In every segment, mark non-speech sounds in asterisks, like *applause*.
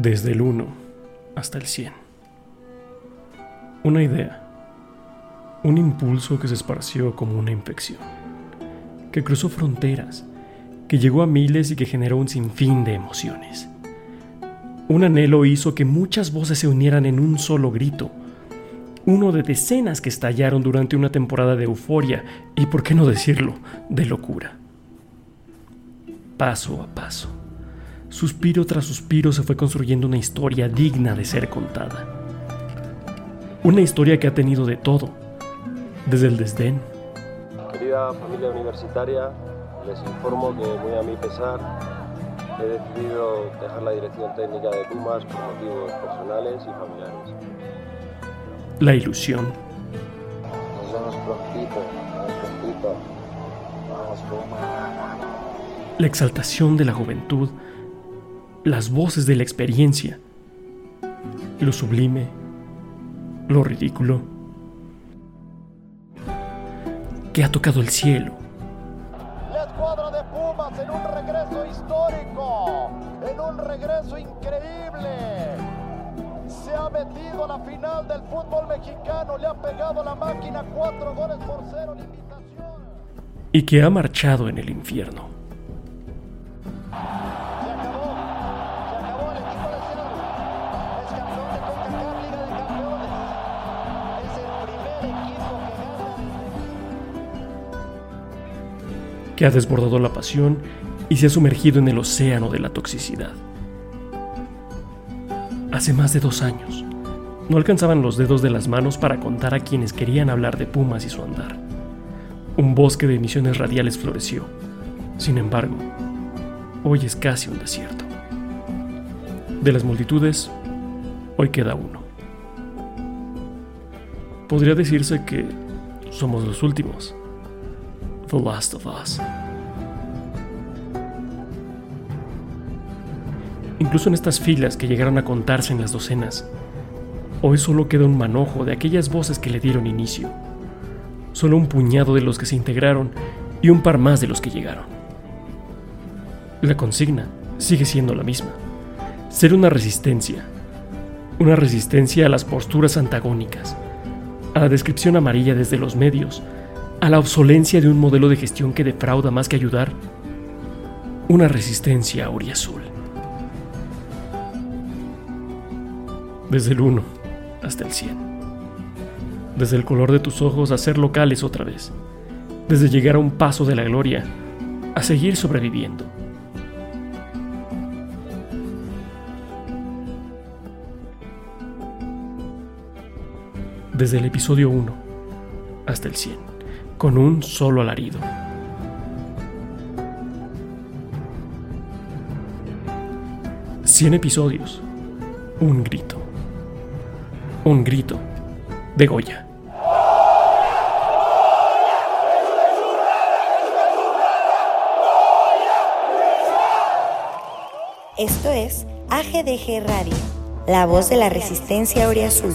desde el 1 hasta el 100. Una idea, un impulso que se esparció como una infección, que cruzó fronteras, que llegó a miles y que generó un sinfín de emociones. Un anhelo hizo que muchas voces se unieran en un solo grito, uno de decenas que estallaron durante una temporada de euforia y, por qué no decirlo, de locura. Paso a paso Suspiro tras suspiro se fue construyendo una historia digna de ser contada. Una historia que ha tenido de todo, desde el desdén. Querida familia universitaria, les informo que muy a mi pesar he decidido dejar la dirección técnica de Pumas por motivos personales y familiares. La ilusión. Nos vemos prontito, prontito. Vamos Pumas. La exaltación de la juventud las voces de la experiencia, lo sublime, lo ridículo, que ha tocado el cielo. Mexicano, le ha pegado la máquina cuatro goles por cero en invitación. Y que ha marchado en el infierno. que ha desbordado la pasión y se ha sumergido en el océano de la toxicidad. Hace más de dos años, no alcanzaban los dedos de las manos para contar a quienes querían hablar de Pumas y su andar. Un bosque de emisiones radiales floreció. Sin embargo, hoy es casi un desierto. De las multitudes, hoy queda uno. Podría decirse que somos los últimos The Last of Us. Incluso en estas filas que llegaron a contarse en las docenas, hoy solo queda un manojo de aquellas voces que le dieron inicio. Solo un puñado de los que se integraron y un par más de los que llegaron. La consigna sigue siendo la misma. Ser una resistencia. Una resistencia a las posturas antagónicas, a la descripción amarilla desde los medios, a la obsolencia de un modelo de gestión que defrauda más que ayudar, una resistencia auriazul. Desde el 1 hasta el 100. Desde el color de tus ojos a ser locales otra vez. Desde llegar a un paso de la gloria a seguir sobreviviendo. Desde el episodio 1 hasta el 100 con un solo alarido. Cien episodios. Un grito. Un grito de Goya. Esto es AGDG Radio, la voz de la resistencia Azul.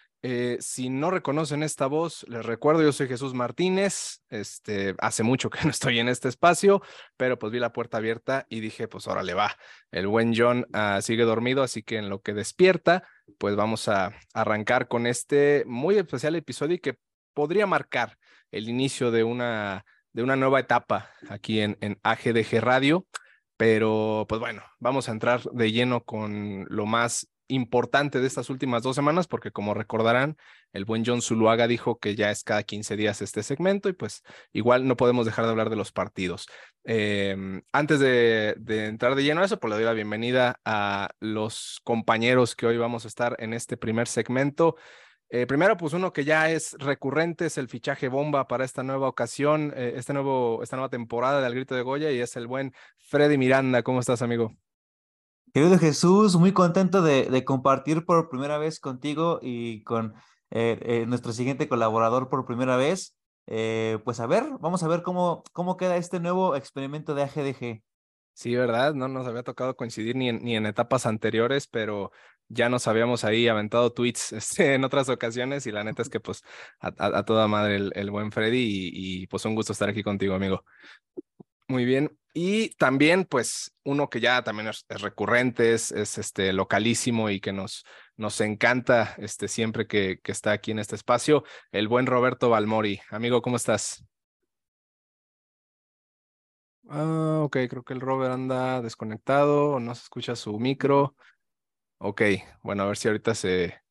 Eh, si no reconocen esta voz, les recuerdo, yo soy Jesús Martínez. Este, hace mucho que *laughs* no estoy en este espacio, pero pues vi la puerta abierta y dije, pues ahora le va. El buen John uh, sigue dormido, así que en lo que despierta, pues vamos a arrancar con este muy especial episodio que podría marcar el inicio de una, de una nueva etapa aquí en, en AGDG Radio. Pero pues bueno, vamos a entrar de lleno con lo más importante de estas últimas dos semanas, porque como recordarán, el buen John Zuluaga dijo que ya es cada 15 días este segmento y pues igual no podemos dejar de hablar de los partidos. Eh, antes de, de, entrar de lleno a eso, pues le doy la bienvenida a los compañeros que hoy vamos a estar en este primer segmento. Eh, primero, pues uno que ya es recurrente, es el fichaje bomba para esta nueva ocasión, eh, este nuevo, esta nueva temporada del Grito de Goya y es el buen Freddy Miranda. ¿Cómo estás, amigo? Querido Jesús, muy contento de, compartir por primera vez contigo y con eh, eh, nuestro siguiente colaborador por primera vez. Eh, pues a ver, vamos a ver cómo, cómo queda este nuevo experimento de AGDG. Sí, ¿verdad? No nos había tocado coincidir ni en, ni en etapas anteriores, pero ya nos habíamos ahí aventado tweets *laughs* este, en otras ocasiones y la neta es que pues a, toda madre el, el buen Freddy y, y, pues un gusto estar aquí contigo, amigo. Muy bien. Y también, pues, uno que ya también es, recurrente, es, es, este localísimo y que nos, nos encanta este, siempre que, que está aquí en este espacio, el buen Roberto Balmori. Amigo, ¿cómo estás? Ah, ok, creo que el Robert anda desconectado, no se escucha su micro. Ok, bueno, a ver si ahorita se,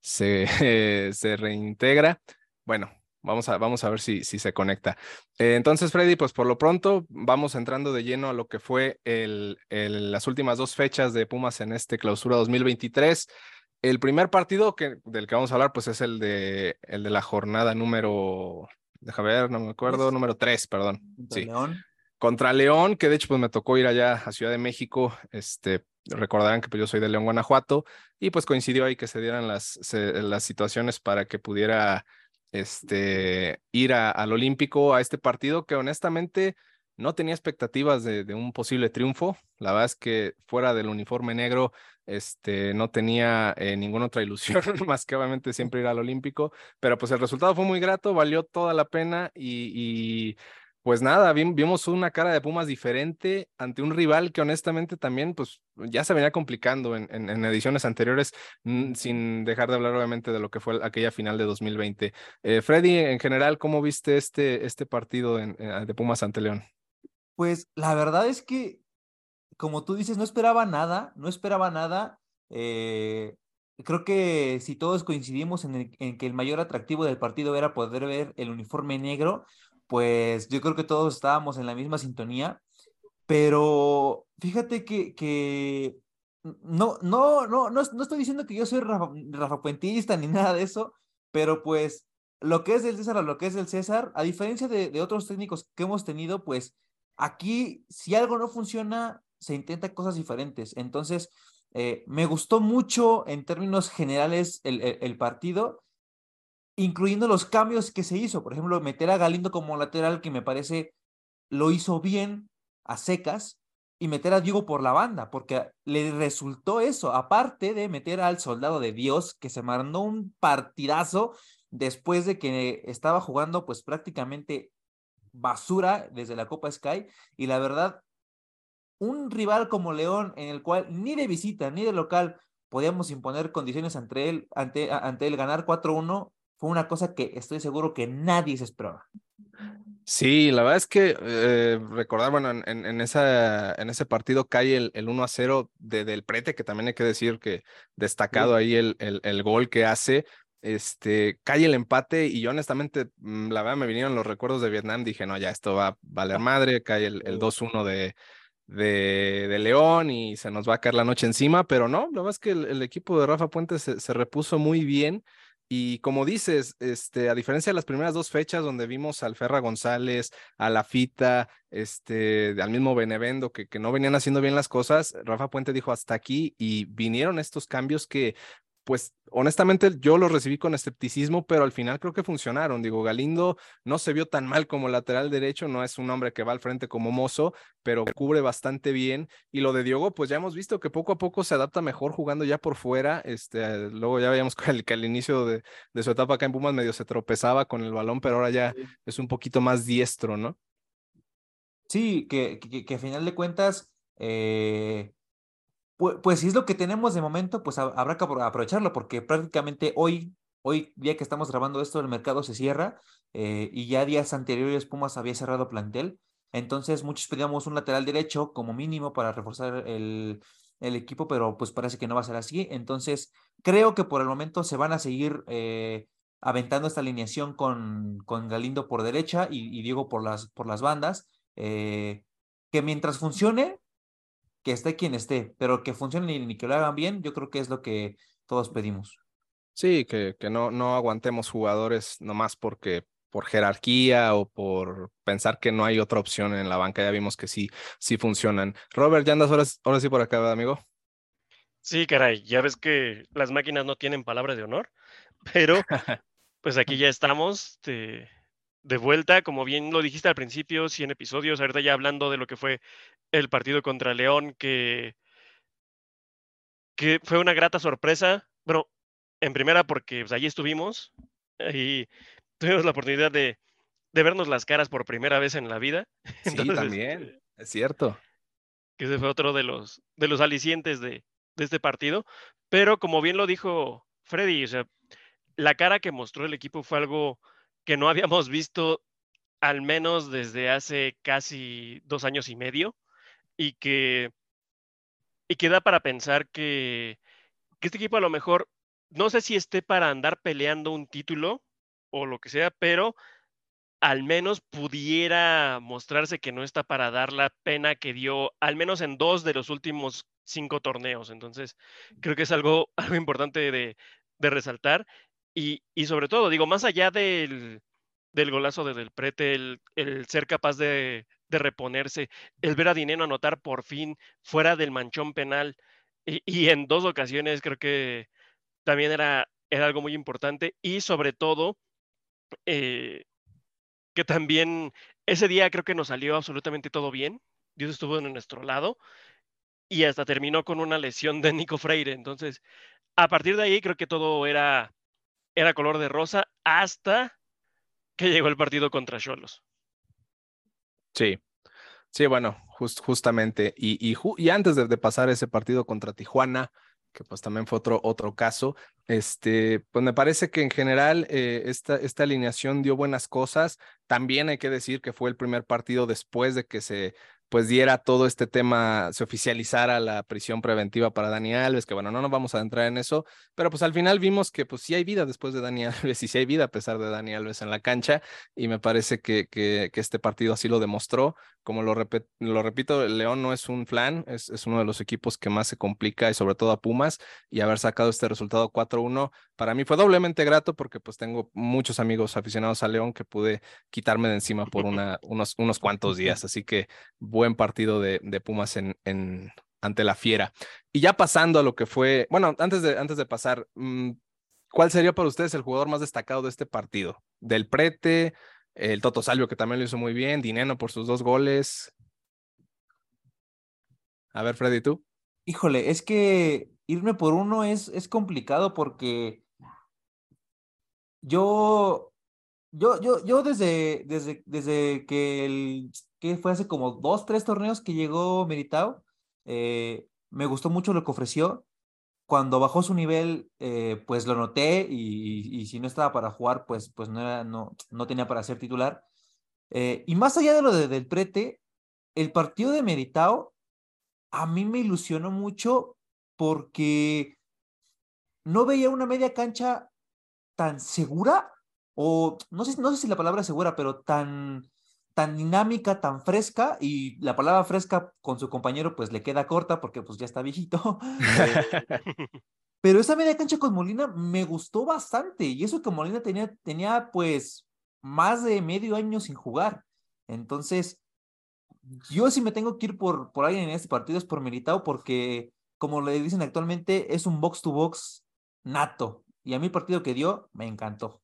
se, *laughs* se reintegra. Bueno, Vamos a, vamos a ver si, si se conecta. Eh, entonces, Freddy, pues por lo pronto vamos entrando de lleno a lo que fue el, el, las últimas dos fechas de Pumas en este clausura 2023. El primer partido que, del que vamos a hablar, pues es el de, el de la jornada número, déjame ver, no me acuerdo, número tres, perdón. Contra sí. León. Contra León, que de hecho pues me tocó ir allá a Ciudad de México, este, recordarán que pues, yo soy de León, Guanajuato, y pues coincidió ahí que se dieran las, se, las situaciones para que pudiera este, ir a, al Olímpico a este partido que honestamente no tenía expectativas de, un posible triunfo. La verdad es que fuera del uniforme negro, este, no tenía eh, ninguna otra ilusión *laughs* más que obviamente siempre ir al Olímpico, pero pues el resultado fue muy grato, valió toda la pena y pues nada, vimos una cara de Pumas diferente ante un rival que honestamente también pues ya se venía complicando en, ediciones anteriores, sin dejar de hablar obviamente de lo que fue aquella final de 2020. Eh, Freddy, en general, ¿cómo viste este, este partido en, de Pumas ante León? Pues la verdad es que, como tú dices, no esperaba nada, no esperaba nada. Eh, creo que si todos coincidimos en, en que el mayor atractivo del partido era poder ver el uniforme negro, pues yo creo que todos estábamos en la misma sintonía, pero fíjate que, que no, no, no, no, no estoy diciendo que yo soy Rafa, ni *laughs* nada de eso, pero pues lo que es del César a lo que es del César, a diferencia de, otros técnicos que hemos tenido, pues aquí si algo no funciona, se intenta cosas diferentes. Entonces, eh, me gustó mucho en términos generales el, el partido incluyendo los cambios que se hizo. Por ejemplo, meter a Galindo como lateral, que me parece lo hizo bien a secas, y meter a Diego por la banda, porque le resultó eso, aparte de meter al soldado de Dios, que se mandó un partidazo después de que estaba jugando pues prácticamente basura desde la Copa Sky, y la verdad, un rival como León, en el cual ni de visita ni de local podíamos imponer condiciones ante él, ante, ante él ganar 4-1, fue una cosa que estoy seguro que nadie se esperaba. Sí, la verdad es que eh, recordar, bueno, en, en, esa, en ese partido cae el, el 1 a 0 de, del Prete, que también hay que decir que destacado sí. ahí el, el, el, gol que hace, este, cae el empate y yo honestamente, mm, la verdad me vinieron los recuerdos de Vietnam, dije, no, ya esto va a valer madre, cae el, el 2-1 de, de, de, León y se nos va a caer la noche encima, pero no, la verdad es que el, el equipo de Rafa Puentes se, se repuso muy bien. Y como dices, este, a diferencia de las primeras dos fechas donde vimos al Ferra González, a la Fita, este, al mismo Benevendo, que, que no venían haciendo bien las cosas, Rafa Puente dijo hasta aquí y vinieron estos cambios que pues honestamente yo los recibí con escepticismo, pero al final creo que funcionaron. Digo, Galindo no se vio tan mal como lateral derecho, no es un hombre que va al frente como mozo, pero cubre bastante bien. Y lo de Diogo, pues ya hemos visto que poco a poco se adapta mejor jugando ya por fuera. Este, luego ya veíamos *laughs* que, al, inicio de, su etapa acá en Pumas medio se tropezaba con el balón, pero ahora ya es un poquito más diestro, ¿no? Sí, que, que, que a final de cuentas, eh, pues, si es lo que tenemos de momento, pues habrá que aprovecharlo, porque prácticamente hoy, hoy día que estamos grabando esto, el mercado se cierra eh, y ya días anteriores Pumas había cerrado plantel. Entonces muchos pedíamos un lateral derecho como mínimo para reforzar el, el equipo, pero pues parece que no va a ser así. Entonces creo que por el momento se van a seguir eh, aventando esta alineación con, con Galindo por derecha y, Diego por las, por las bandas. Eh, que mientras funcione, que esté quien esté, pero que funcione y que lo hagan bien, yo creo que es lo que todos pedimos. Sí, que, que no, no aguantemos jugadores nomás porque por jerarquía o por pensar que no hay otra opción en la banca. Ya vimos que sí, sí funcionan. Robert, ¿ya andas ahora, ahora sí por acá, amigo? Sí, caray, ya ves que las máquinas no tienen palabra de honor, *laughs* pero *laughs* pues aquí ya estamos de, de vuelta, como bien lo dijiste al principio, 100 episodios, ahorita ya hablando de lo que fue el partido contra León, que, que fue una grata sorpresa. Bueno, en primera porque pues, allí estuvimos y tuvimos la oportunidad de, de, vernos las caras por primera vez en la vida. *laughs* Sí, también, es cierto. Que ese fue otro de los, de los alicientes de, de este partido. Pero como bien lo dijo Freddy, o sea, la cara que mostró el equipo fue algo que no habíamos visto al menos desde hace casi dos años y medio y que, y da para pensar que, este equipo a lo mejor, no sé si esté para andar peleando un título o lo que sea, pero al menos pudiera mostrarse que no está para dar la pena que dio, al menos en dos de los últimos cinco torneos. Entonces, creo que es algo, *laughs* algo importante de, resaltar. Y, sobre todo, digo, más allá del, golazo de Del Prete, el ser capaz de, de reponerse, el ver a Dinero anotar por fin fuera del manchón penal y, en dos ocasiones creo que también era, era algo muy importante y sobre todo eh, que también ese día creo que nos salió absolutamente todo bien, Dios estuvo en nuestro lado y hasta terminó con una lesión de Nico Freire, entonces a partir de ahí creo que todo era, era color de rosa hasta que llegó el partido contra Cholos. Sí, sí, bueno, justamente. Y, y, y antes de, pasar ese partido contra Tijuana, que pues también fue otro, otro caso, este, pues me parece que en general eh, esta, esta alineación dio buenas cosas. También hay que decir que fue el primer partido después de que se pues diera todo este tema, se oficializara la prisión preventiva para Dani Alves, que bueno, no nos vamos a entrar en eso, pero pues al final vimos que pues sí hay vida después de Dani *laughs* Alves y sí hay vida a pesar de Dani Alves en la cancha y me parece que, que, que este partido así lo demostró. Como lo, lo repito, León no es un flan, es, es, uno de los equipos que más se complica y sobre todo a Pumas y haber sacado este resultado 4-1 para mí fue doblemente grato porque pues tengo muchos amigos aficionados a León que pude quitarme de encima por *laughs* una, unos, unos cuantos días, así que buen partido de, Pumas en, ante la Fiera. Y ya pasando a lo que fue, bueno, antes de, antes de pasar, mm, ¿cuál sería para ustedes el jugador más destacado de este partido? Del Prete, el Toto Salvio, que también lo hizo muy bien, Dineno por sus dos goles. A ver, Freddy, ¿tú? Híjole, es que irme por uno es, es complicado porque yo, yo, yo, yo desde, desde, desde que, el, que fue hace como dos, tres torneos que llegó Meritao, eh, me gustó mucho lo que ofreció. Cuando bajó su nivel, eh, pues lo noté y, y, si no estaba para jugar, pues, pues no, era, no, no tenía para ser titular. Eh, y más allá de lo de, del prete, el partido de Meritao a mí me ilusionó mucho porque no veía una media cancha tan segura, o no sé, no sé si la palabra segura, pero tan, tan dinámica, tan fresca, y la palabra fresca con su compañero pues le queda corta porque pues ya está viejito. *laughs* *laughs* pero esa media cancha con Molina me gustó bastante, y eso que Molina tenía, tenía pues más de medio año sin jugar. Entonces, yo sí me tengo que ir por, por alguien en este partido es por Militao, porque como le dicen actualmente, es un box to box nato. Y a mí el partido que dio me encantó.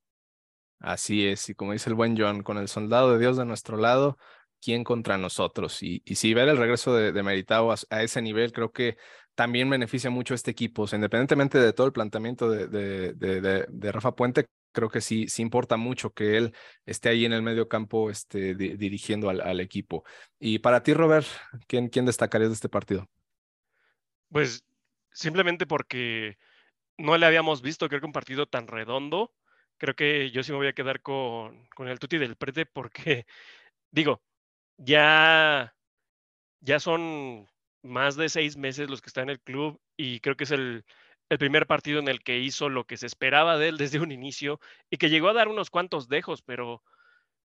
Así es, y como dice el buen John, con el soldado de Dios de nuestro lado, ¿quién contra nosotros? Y, y si ver el regreso de, de Meritao a, ese nivel, creo que también beneficia mucho a este equipo. O sea, independientemente de todo el planteamiento de, Rafa Puente, creo que sí, importa mucho que él esté ahí en el medio campo este, dirigiendo al, equipo. Y para ti, Robert, ¿quién, ¿quién destacaría de este partido? Pues simplemente porque no le habíamos visto, creo que un partido tan redondo. Creo que yo sí me voy a quedar con, con el Tuti del Prete porque, *laughs* digo, ya, ya son más de seis meses los que está en el club y creo que es el, el primer partido en el que hizo lo que se esperaba de él desde un inicio y que llegó a dar unos cuantos dejos, pero,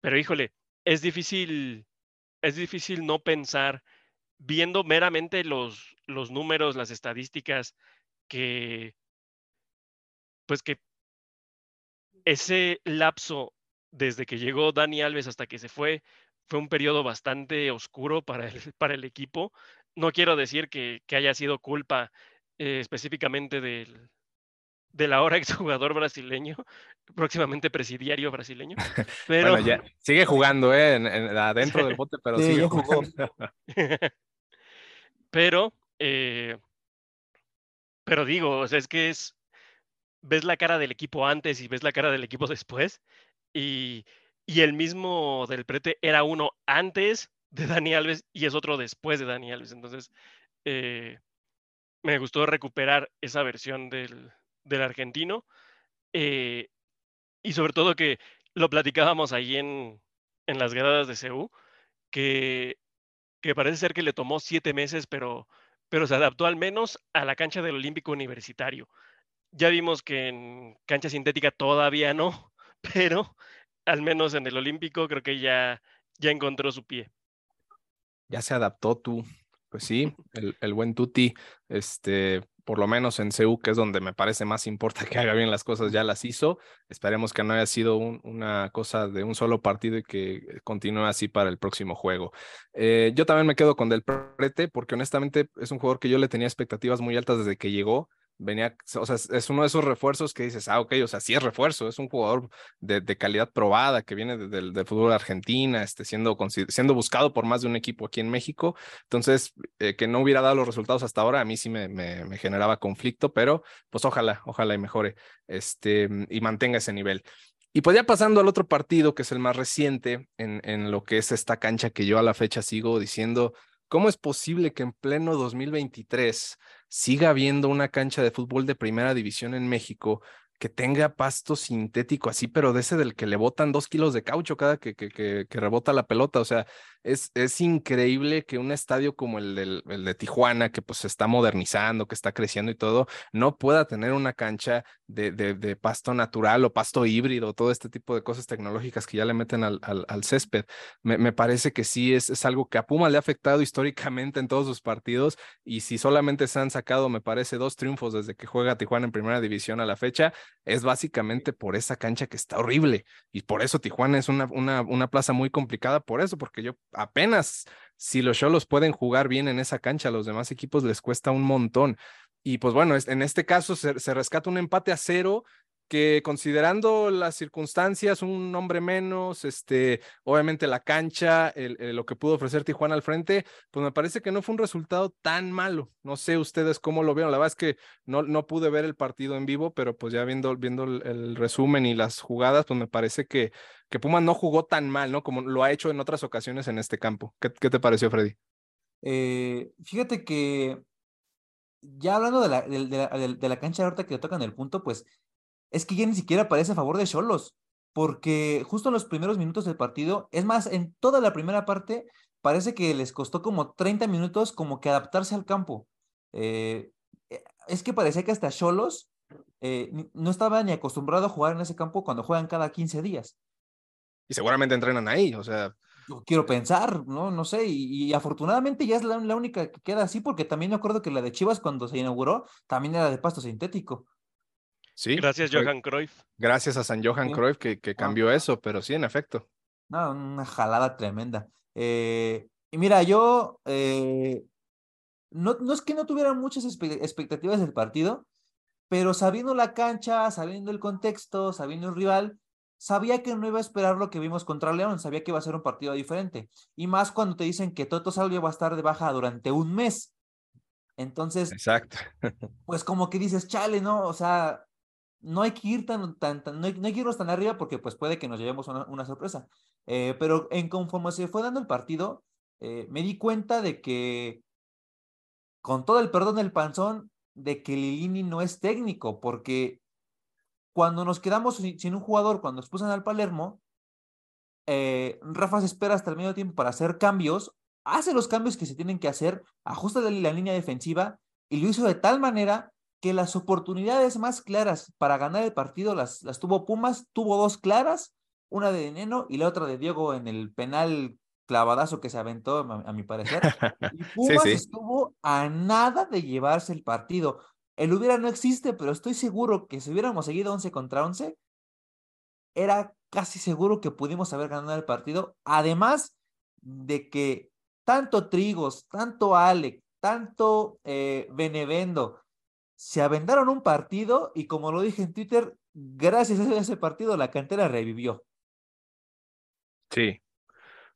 pero híjole, es difícil, es difícil no pensar viendo meramente los, los números, las estadísticas, que pues que ese lapso desde que llegó Dani Alves hasta que se fue fue un periodo bastante oscuro para el, *laughs* para el equipo. No quiero decir que, que haya sido culpa eh, específicamente del, del ahora *laughs* exjugador brasileño, próximamente presidiario brasileño. *laughs* Pero... bueno, ya sigue jugando, ¿eh? En, en, adentro del bote, pero sí, sigue jugando. pero, eh, pero digo, o sea, es que es, ves la cara del equipo antes y ves la cara del equipo *laughs* después, y, y el mismo del prete era uno antes de Dani Alves y es otro después de Dani Alves. Entonces, eh, me gustó recuperar esa versión del, del argentino. Eh, y sobre todo que lo platicábamos ahí en, en las gradas de CEU, que, que parece ser que le tomó siete meses, pero, pero se adaptó al menos a la cancha del Olímpico Universitario. Ya vimos que en cancha sintética todavía no, *laughs* pero al menos en el Olímpico creo que ya, ya encontró su pie. Ya se adaptó tú. Pues sí, el, el buen Tuti, este, por lo menos en CEU, que es donde me parece más importa que haga bien las cosas, ya las hizo. Esperemos que no haya sido un, una cosa de un solo partido y que continúe así para el próximo juego. Eh, yo también me quedo con Del Prete, porque honestamente es un jugador que yo le tenía expectativas muy altas desde que llegó venía, o sea, es uno de esos refuerzos que dices, ah, ok, o sea, sí es refuerzo, es un jugador de, de calidad probada que viene del de, fútbol de Argentina, este, siendo, siendo buscado por más de un equipo aquí en México. Entonces, eh, que no hubiera dado los resultados hasta ahora, a mí sí me, me, me, generaba conflicto, pero pues ojalá, ojalá y mejore este, y mantenga ese nivel. Y pues ya pasando al otro partido, que es el más reciente en, en lo que es esta cancha que yo a la fecha sigo diciendo, ¿cómo es posible que en pleno 2023 siga habiendo una cancha de fútbol de primera división en México que tenga pasto sintético así, pero de ese del que le botan dos kilos de caucho cada que, que, que, que rebota la pelota. O sea, es, es increíble que un estadio como el, del, el de Tijuana, que pues se está modernizando, que está creciendo y todo, no pueda tener una cancha de, de, de pasto natural o pasto híbrido, todo este tipo de cosas tecnológicas que ya le meten al, al, al césped. Me, me, parece que sí es, es algo que a Puma le ha afectado históricamente en todos sus partidos y si solamente se han sacado, me parece, dos triunfos desde que juega Tijuana en primera división a la fecha, es básicamente por esa cancha que está horrible y por eso Tijuana es una, una, una plaza muy complicada por eso, porque yo apenas si los Cholos pueden jugar bien en esa cancha, a los demás equipos les cuesta un montón. Y pues bueno, en este caso se, se rescata un empate a cero que considerando las circunstancias, un hombre menos, este, obviamente la cancha, el, lo que pudo ofrecer Tijuana al frente, pues me parece que no fue un resultado tan malo. No sé ustedes cómo lo vieron. La verdad es que no, no pude ver el partido en vivo, pero pues ya viendo, viendo el, resumen y las jugadas, pues me parece que, que Puma no jugó tan mal, ¿no? Como lo ha hecho en otras ocasiones en este campo. ¿Qué, qué te pareció, Freddy? Eh, fíjate que ya hablando de la, de, de, de la cancha ahorita que le tocan el punto, pues es que ya ni siquiera parece a favor de Cholos, porque justo en los primeros minutos del partido, es más, en toda la primera parte, parece que les costó como 30 minutos como que adaptarse al campo. Eh, es que parecía que hasta Cholos eh, no estaba ni acostumbrado a jugar en ese campo cuando juegan cada 15 días. Y seguramente entrenan ahí, o sea. Yo quiero pensar, ¿no? No sé, y, y afortunadamente ya es la, la, única que queda así, porque también me acuerdo que la de Chivas cuando se inauguró también era de pasto sintético. Sí. Gracias, Johan Cruyff. Gracias a San Johan sí. Cruyff que, que cambió ah. eso, pero sí, en efecto. No, una jalada tremenda. Eh, y mira, yo eh, no, no, es que no tuviera muchas expectativas del partido, pero sabiendo la cancha, sabiendo el contexto, sabiendo el rival, sabía que no iba a esperar lo que vimos contra León, sabía que iba a ser un partido diferente. Y más cuando te dicen que Toto Salvio va a estar de baja durante un mes. Entonces, Exacto. *laughs* pues como que dices, chale, ¿no? O sea, no hay que ir tan, tan, no, hay, que irnos tan arriba porque pues puede que nos llevemos una, sorpresa. Eh, pero en conforme se fue dando el partido, eh, me di cuenta de que, con todo el perdón del panzón, de que Lilini no es técnico, porque cuando nos quedamos sin, un jugador, cuando expulsan al Palermo, eh, Rafa se espera hasta el medio tiempo para hacer cambios, hace los cambios que se tienen que hacer, ajusta la línea defensiva y lo hizo de tal manera que las oportunidades más claras para ganar el partido las, las tuvo Pumas, tuvo dos claras, una de Neno y la otra de Diego en el penal clavadazo que se aventó, a, mi parecer. *laughs* Y Pumas estuvo a nada de llevarse el partido. El hubiera no existe, pero estoy seguro que si hubiéramos seguido 11 contra 11, era casi seguro que pudimos haber ganado el partido. Además de que tanto Trigos, tanto Alec, tanto eh, Benevendo se aventaron un partido y como lo dije en Twitter, gracias a ese partido la cantera revivió. Sí,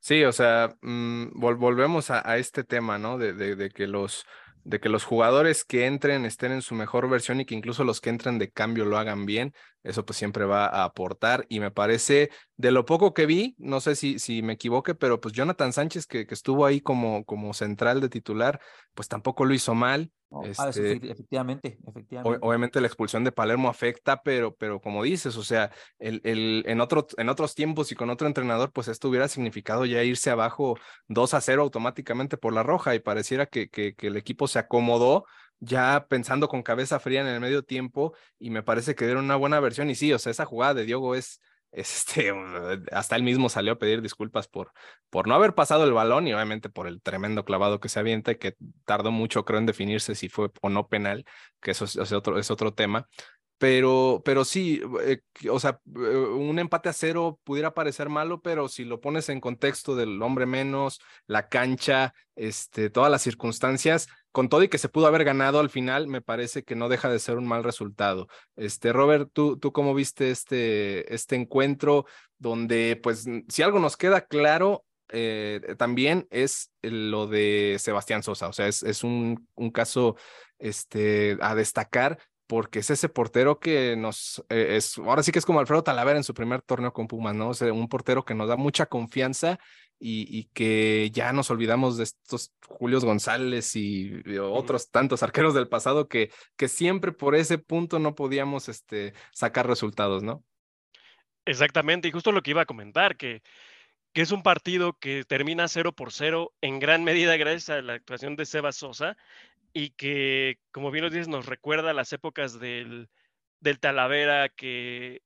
sí, o sea, mm, volvemos a, este tema, ¿no? de, de que los de que los jugadores que entren estén en su mejor versión y que incluso los que entren de cambio lo hagan bien, eso pues siempre va a aportar y me parece de lo poco que vi, no sé si, si me equivoque, pero pues Jonathan Sánchez que, que estuvo ahí como, como central de titular, pues tampoco lo hizo mal. Ah, este, efectivamente, efectivamente. Obviamente la expulsión de Palermo afecta, pero, pero como dices, o sea, el, el, en, otro, en otros tiempos y con otro entrenador, pues esto hubiera significado ya irse abajo 2 a 0 automáticamente por la roja y pareciera que, que, que el equipo se acomodó ya pensando con cabeza fría en el medio tiempo y me parece que dieron una buena versión y sí, o sea, esa jugada de Diogo es este, hasta él mismo salió a pedir disculpas por, por no haber pasado el balón y obviamente por el tremendo clavado que se avienta y que tardó mucho, creo, en definirse si fue o no penal, que eso es, otro, es otro tema. Pero, pero sí, eh, o sea, eh, un empate a cero pudiera parecer malo, pero si lo pones en contexto del hombre menos, la cancha, este, todas las circunstancias, con todo y que se pudo haber ganado al final, me parece que no deja de ser un mal resultado. Este, Robert, ¿tú, tú cómo viste este, este encuentro donde, pues, si algo nos queda claro, eh, también es lo de Sebastián Sosa, o sea, es, es un, un caso este, a destacar porque es ese portero que nos eh, es ahora sí que es como Alfredo Talavera en su primer torneo con Pumas, ¿no? O un portero que nos da mucha confianza y, que ya nos olvidamos de estos Julios González y, otros tantos arqueros del pasado que, que siempre por ese punto no podíamos este, sacar resultados, ¿no? Exactamente, y justo lo que iba a comentar, que, que es un partido que termina 0 por 0 en gran medida gracias a la actuación de Seba Sosa y que, como bien lo dices, nos recuerda las épocas del, del Talavera que,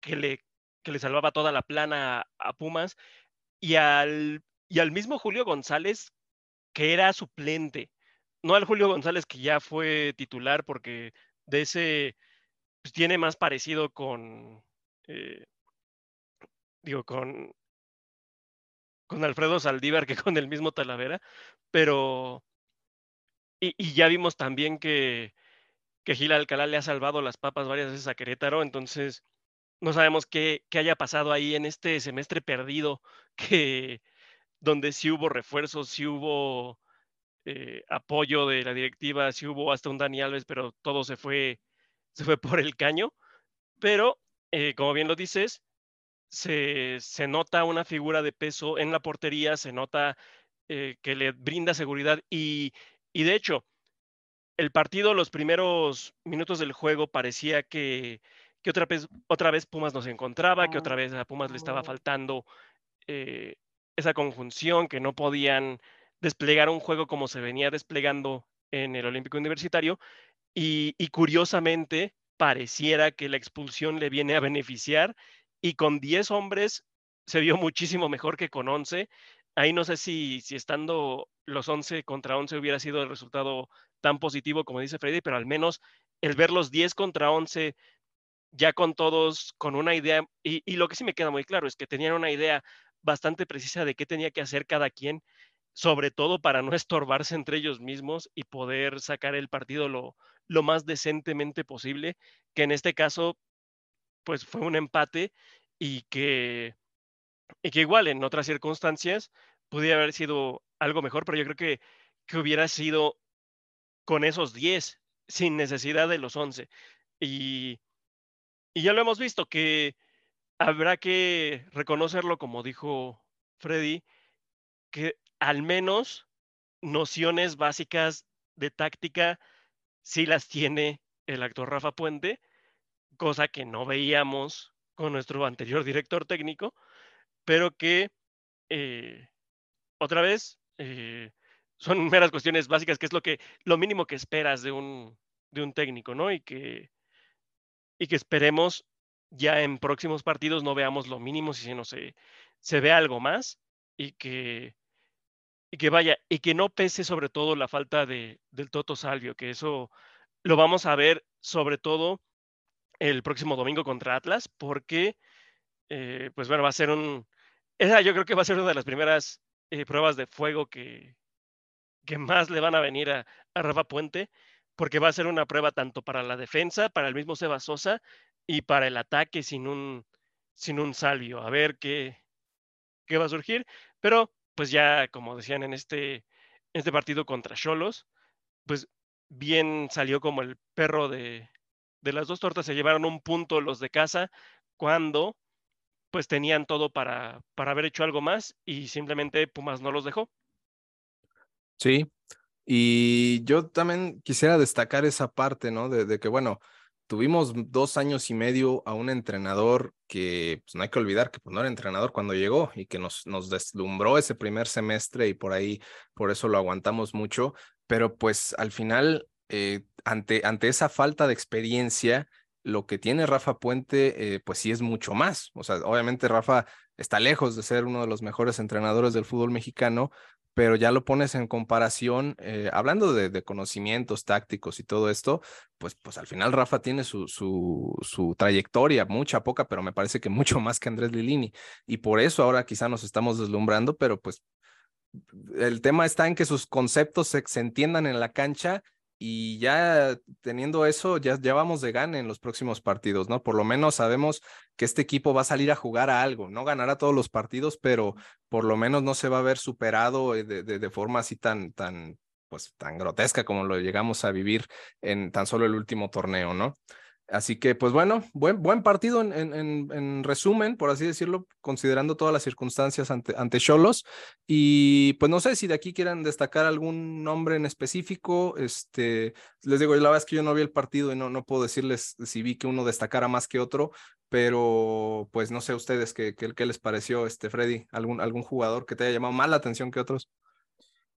que, le, que le salvaba toda la plana a, Pumas y al, y al mismo Julio González que era suplente, no al Julio González que ya fue titular porque de ese pues, tiene más parecido con, eh, digo, con, con Alfredo Saldívar que con el mismo Talavera, pero y, ya vimos también que, que Gil Alcalá le ha salvado las papas varias veces a Querétaro, entonces no sabemos qué, qué haya pasado ahí en este semestre perdido, *laughs* que donde sí hubo refuerzos, sí hubo eh, apoyo de la directiva, sí hubo hasta un Dani Alves, pero todo se fue, se fue por el caño. Pero, eh, como bien lo dices, se, se, nota una figura de peso en la portería, se nota eh, que le brinda seguridad y, y de hecho, el partido, los primeros minutos del juego parecía que, que otra, vez, otra vez Pumas nos encontraba, que otra vez a Pumas le estaba faltando eh, esa conjunción, que no podían desplegar un juego como se venía desplegando en el Olímpico Universitario. Y, y, curiosamente, pareciera que la expulsión le viene a beneficiar y con 10 hombres se vio muchísimo mejor que con 11 ahí no sé si, si estando los 11 contra 11 hubiera sido el resultado tan positivo como dice Freddy, pero al menos el ver los 10 contra 11 ya con todos, con una idea, y, lo que sí me queda muy claro es que tenían una idea bastante precisa de qué tenía que hacer cada quien sobre todo para no *laughs* estorbarse entre ellos mismos y poder sacar el partido lo, lo más decentemente posible, que en este caso, pues fue un empate y que, y que igual en otras circunstancias pudiera haber sido algo mejor, pero yo creo que, que hubiera sido con esos 10, sin necesidad de los 11. Y, y ya lo hemos visto, que habrá que reconocerlo, como dijo Freddy, que al menos nociones básicas de táctica sí las tiene el actor Rafa Puente, cosa que no veíamos con nuestro anterior director técnico, pero que eh, otra vez eh, son meras cuestiones básicas, que es lo que lo mínimo que esperas de un, de un técnico, ¿no? Y que, y que esperemos ya en próximos partidos no veamos lo mínimo, sino se, se ve algo más y que, y que vaya, y que no pese sobre todo la falta de, del Toto Salvio, que eso lo vamos a ver sobre todo el próximo domingo contra Atlas, porque, eh, pues bueno, va a ser un, esa yo creo que va a ser una de las primeras eh, pruebas de fuego que, que más le van a venir a, a, Rafa Puente, porque va a ser una prueba tanto para la defensa, para el mismo Seba Sosa y para el ataque sin un, sin un salvio. A ver qué, qué va a surgir, pero pues ya, como decían en este, este partido contra Cholos, pues bien salió como el perro de, de las dos tortas, se llevaron un punto los de casa cuando pues tenían todo para, para haber hecho algo más y simplemente Pumas no los dejó. Sí, y yo también quisiera destacar esa parte, ¿no? De, que, bueno, tuvimos dos años y medio a un entrenador que pues, no hay que olvidar que pues, no era entrenador cuando llegó y que nos, nos deslumbró ese primer semestre y por ahí, por eso lo aguantamos mucho, pero pues al final, eh, ante, ante esa falta de experiencia, lo que tiene Rafa Puente, eh, pues sí es mucho más. O sea, obviamente Rafa está lejos de ser uno de los mejores entrenadores del fútbol mexicano, pero ya lo pones en comparación, eh, hablando de, de, conocimientos tácticos y todo esto, pues, pues al final Rafa tiene su, su, su, trayectoria, mucha, poca, pero me parece que mucho más que Andrés Lilini. Y por eso ahora quizá nos estamos deslumbrando, pero pues el tema está en que sus conceptos se, se entiendan en la cancha y ya teniendo eso, ya, ya vamos de gane en los próximos partidos, ¿no? Por lo menos sabemos que este equipo va a salir a jugar a algo, no ganará todos los partidos, pero por lo menos no se va a ver superado de, de, de forma así tan, tan, pues tan grotesca como lo llegamos a vivir en tan solo el último torneo, ¿no? Así que, pues bueno, buen, partido en, en, en, resumen, por así decirlo, considerando todas las circunstancias ante, Cholos. Y pues no sé si de aquí quieran destacar algún nombre en específico. Este, les digo, la verdad es que yo no vi el partido y no, no puedo decirles si vi que uno destacara más que otro, pero pues no sé ustedes qué, qué, qué les pareció, este, Freddy, algún, algún jugador que te haya llamado más la atención que otros.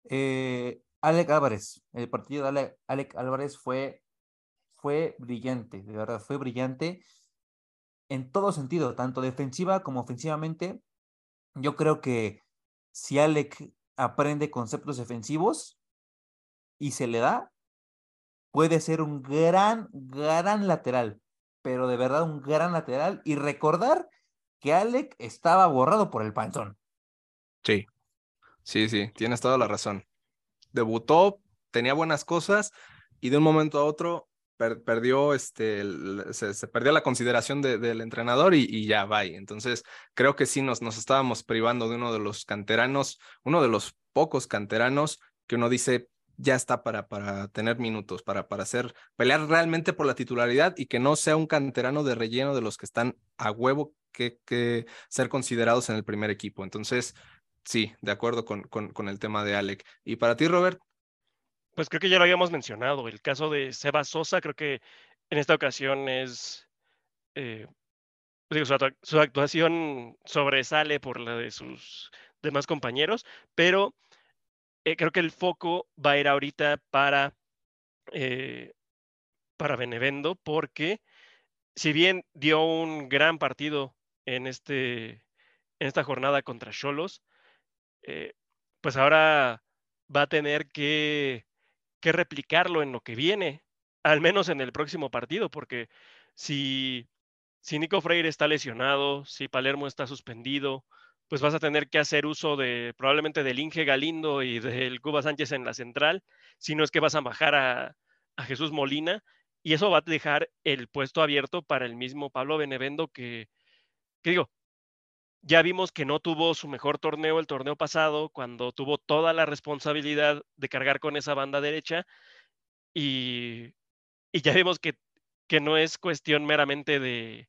Eh, Alec Álvarez, el partido de Alec, Alec Álvarez fue fue brillante, de verdad, fue brillante en todo sentido, tanto defensiva como ofensivamente. Yo creo que si Alec aprende conceptos defensivos y se le da, puede ser un gran, gran lateral, pero de verdad un gran lateral y recordar que Alec estaba borrado por el panzón. Sí, sí, sí, tienes toda la razón. Debutó, tenía buenas cosas y de un momento a otro per, perdió, este, se, se, la consideración de, del entrenador y, y, ya va. Entonces, creo que sí nos, nos estábamos privando de uno de los canteranos, uno de los pocos canteranos que uno dice ya está para, para tener minutos, para, para hacer, pelear realmente por la titularidad y que no sea un canterano de relleno de los que están a huevo que, que ser considerados en el primer equipo. Entonces, sí, de acuerdo con, con, con el tema de Alec. Y para ti, Robert, pues creo que ya lo habíamos mencionado. El caso de Seba Sosa, creo que en esta ocasión es. Eh, digo, su, actuación sobresale por la de sus demás compañeros, pero eh, creo que el foco va a ir ahorita para, eh, para Benevendo, porque si bien dio un gran partido en, este, en esta jornada contra Cholos, eh, pues ahora va a tener que que replicarlo en lo que viene, al menos en el próximo partido, porque si, si Nico Freire está lesionado, si Palermo está suspendido, pues vas a tener que hacer uso de probablemente del Inge Galindo y del Cuba Sánchez en la central, si no es que vas a bajar a, Jesús Molina, y eso va a dejar el puesto abierto para el mismo Pablo Benevendo que, que digo, ya vimos que no tuvo su mejor torneo el torneo pasado, cuando tuvo toda la responsabilidad de cargar con esa banda derecha, y, ya vimos que, que no es cuestión meramente de,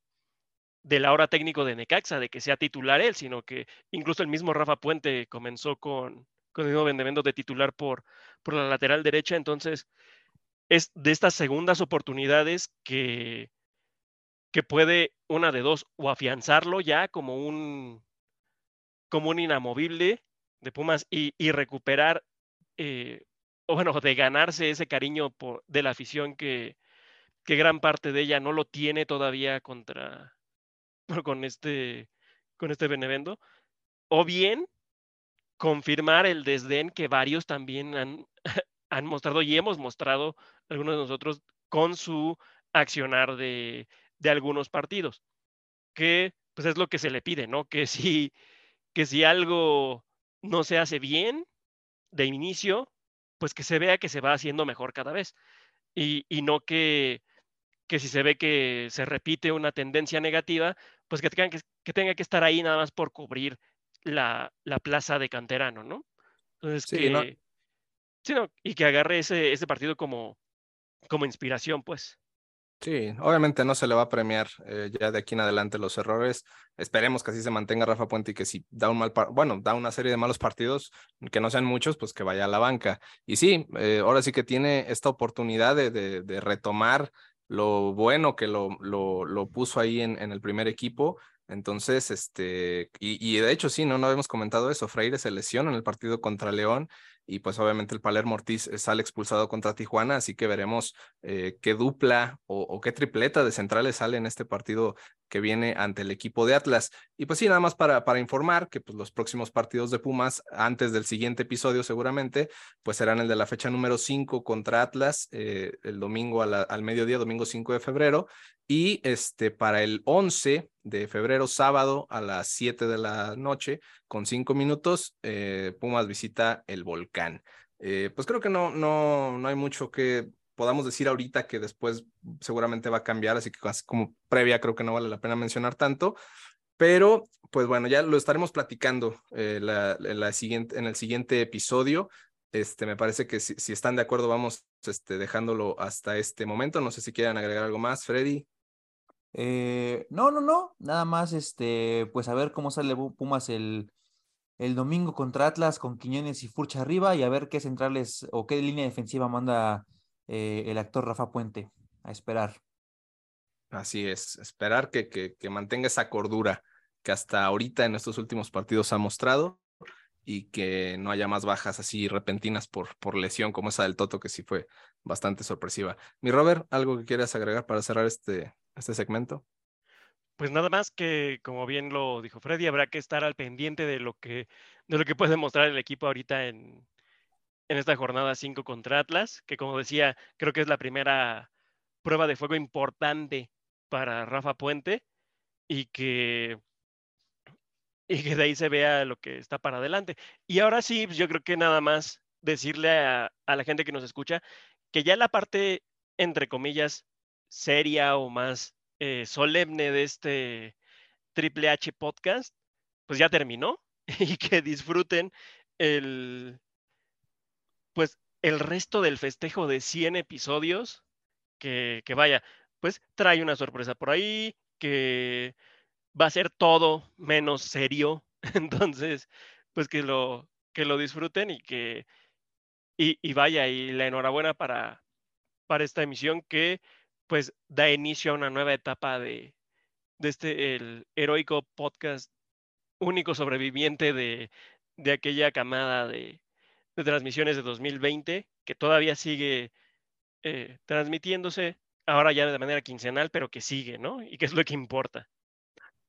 del ahora técnico de Necaxa, de que sea titular él, sino que incluso el mismo Rafa Puente comenzó con, con el mismo Vendemendo de titular por, por la lateral derecha. Entonces, es de estas segundas oportunidades que, que puede una de dos, o afianzarlo ya como un, como un inamovible de Pumas y, recuperar, eh, o bueno, de ganarse ese cariño de la afición que, que gran parte de ella no lo tiene todavía contra, *laughs* con este, con este Benevendo, o bien confirmar el desdén que varios también han, *laughs* han mostrado y hemos mostrado algunos de nosotros con su accionar de, de algunos partidos, que pues es lo que se le pide, ¿no? Que si, que si algo no se hace bien de inicio, pues que se vea que se va haciendo mejor cada vez y, y no que, que si se ve que se repite una tendencia negativa, pues que tenga que, que, tenga que estar ahí nada más por cubrir la, la plaza de canterano, ¿no? Entonces, que, sí, no, y que agarre ese, ese partido como, como inspiración, pues. Sí, obviamente no se le va a premiar eh, ya de aquí en adelante los errores. Esperemos que así se mantenga Rafa Puente y que si da un mal, bueno, da una serie de malos partidos, que no sean muchos, pues que vaya a la banca. Y sí, eh, ahora sí que tiene esta oportunidad de, de, retomar lo bueno que lo, lo, puso ahí en, el primer equipo. Entonces, este, y, y, de hecho sí, no, no habíamos comentado eso, Freire se lesiona en el partido contra León y pues obviamente el Palermo Ortiz sale expulsado contra Tijuana, así que veremos eh, qué dupla o, qué tripleta de centrales sale en este partido que viene ante el equipo de Atlas. Y pues sí, nada más para, para informar que pues, los próximos partidos de Pumas, antes del siguiente episodio seguramente, pues serán el de la fecha número 5 contra Atlas, eh, el domingo al mediodía, domingo 5 de febrero, y este, para el 11 de febrero, sábado, a las 7 de la noche, con 5 minutos, eh, Pumas visita el volcán. Eh, pues creo que no, no, no hay mucho que podamos decir ahorita que después seguramente va a cambiar, así que como previa creo que no vale la pena mencionar tanto. Pero, pues bueno, ya lo estaremos platicando eh, la, siguiente, en el siguiente episodio. Este, me parece que si, están de acuerdo, vamos este, dejándolo hasta este momento. No sé si quieren agregar algo más, Freddy. Eh, no, no, no, nada más, este, pues a ver cómo sale Pumas el, el domingo contra Atlas con Quiñones y Furcha arriba y a ver qué centrales o qué línea defensiva manda eh, el actor Rafa Puente. A esperar. Así es, esperar que, que, que mantenga esa cordura que hasta ahorita en estos últimos partidos ha mostrado y que no haya más bajas así repentinas por, por lesión como esa del Toto, que sí fue bastante sorpresiva. Mi Robert, ¿algo que quieras agregar para cerrar este, este segmento? Pues nada más que, como bien lo dijo Freddy, habrá que estar al pendiente de lo que, de lo que puede mostrar el equipo ahorita en, en esta jornada 5 contra Atlas, que como decía, creo que es la primera prueba de fuego importante para Rafa Puente y que, y que de ahí se vea lo que está para adelante. Y ahora sí, pues yo creo que nada más decirle a, la gente que nos escucha que ya la parte, entre comillas, seria o más eh, solemne de este Triple H podcast, pues ya terminó *laughs* y que disfruten el, pues el resto del festejo de 100 episodios que, vaya, pues trae una sorpresa por ahí, que va a ser todo menos serio. *laughs* Entonces, pues que lo, que lo disfruten y que, y, vaya, y la enhorabuena para, para esta emisión que pues da inicio a una nueva etapa de, de este, el heroico podcast único sobreviviente de, de aquella camada de, de, transmisiones de 2020 que todavía sigue eh, transmitiéndose, ahora ya de manera quincenal, pero que sigue, ¿no? Y que es lo que importa.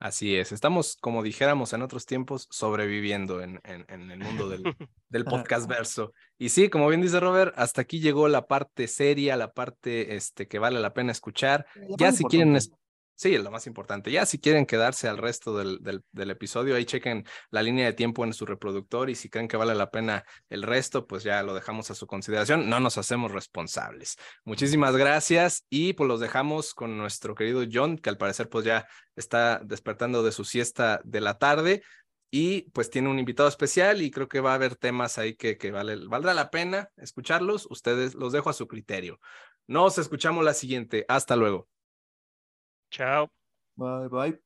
Así es, estamos, como dijéramos en otros tiempos, sobreviviendo en, en, en el mundo del, *laughs* del, podcast verso. Y sí, como bien dice Robert, hasta aquí llegó la parte seria, la parte este, que vale la pena escuchar. Ya si quieren, Sí, es lo más importante. Ya si quieren quedarse al resto del, del, episodio, ahí chequen la línea de tiempo en su reproductor y si creen que vale la pena el resto, pues ya lo dejamos a su consideración. No nos hacemos responsables. Muchísimas gracias y pues los dejamos con nuestro querido John, que al parecer pues ya está despertando de su siesta de la tarde y pues tiene un invitado especial y creo que va a haber temas ahí que, que vale, valdrá la pena escucharlos. Ustedes los dejo a su criterio. Nos escuchamos la siguiente. Hasta luego. Chao. Bye, bye.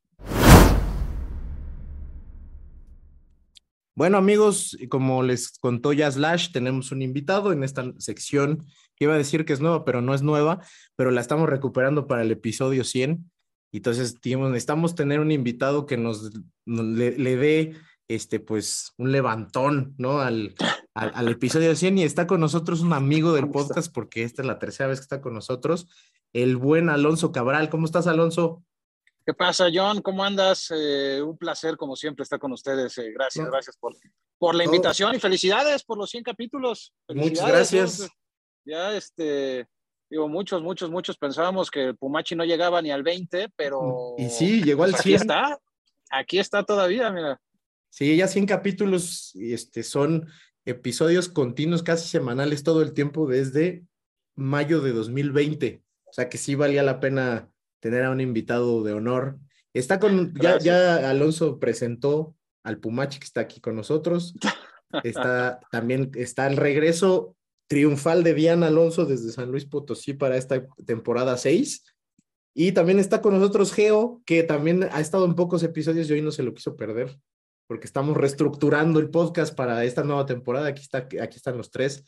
Bueno, amigos, como les contó ya Slash, tenemos un invitado en esta sección que iba a decir que es nueva, pero no es nueva, pero la estamos recuperando para el episodio 100. Entonces, necesitamos tener un invitado que nos le, dé este, pues, un levantón, ¿no? Al, al, al, episodio 100 y está con nosotros un amigo del podcast porque esta es la tercera vez que está con nosotros el buen Alonso Cabral. ¿Cómo estás, Alonso? ¿Qué pasa, John? ¿Cómo andas? Eh, un placer, como siempre, estar con ustedes. Eh, gracias, gracias por, por la invitación y felicidades por los 100 capítulos. Muchas gracias. Ya, este, digo, muchos, muchos, muchos pensábamos que Pumachi no llegaba ni al 20, pero... Y sí, llegó al 100. Aquí está, aquí está todavía, mira. Sí, ya 100 capítulos y este, son episodios continuos, casi semanales todo el tiempo desde mayo de 2020. O sea que sí valía la pena tener a un invitado de honor. Está con, ya, ya Alonso presentó al Pumachi que está aquí con nosotros. *laughs* Está también, está el regreso triunfal de Diana Alonso desde San Luis Potosí para esta temporada 6. Y también está con nosotros Geo, que también ha estado en pocos episodios y hoy no se lo quiso perder, porque estamos reestructurando el podcast para esta nueva temporada. Aquí, está, aquí están los tres.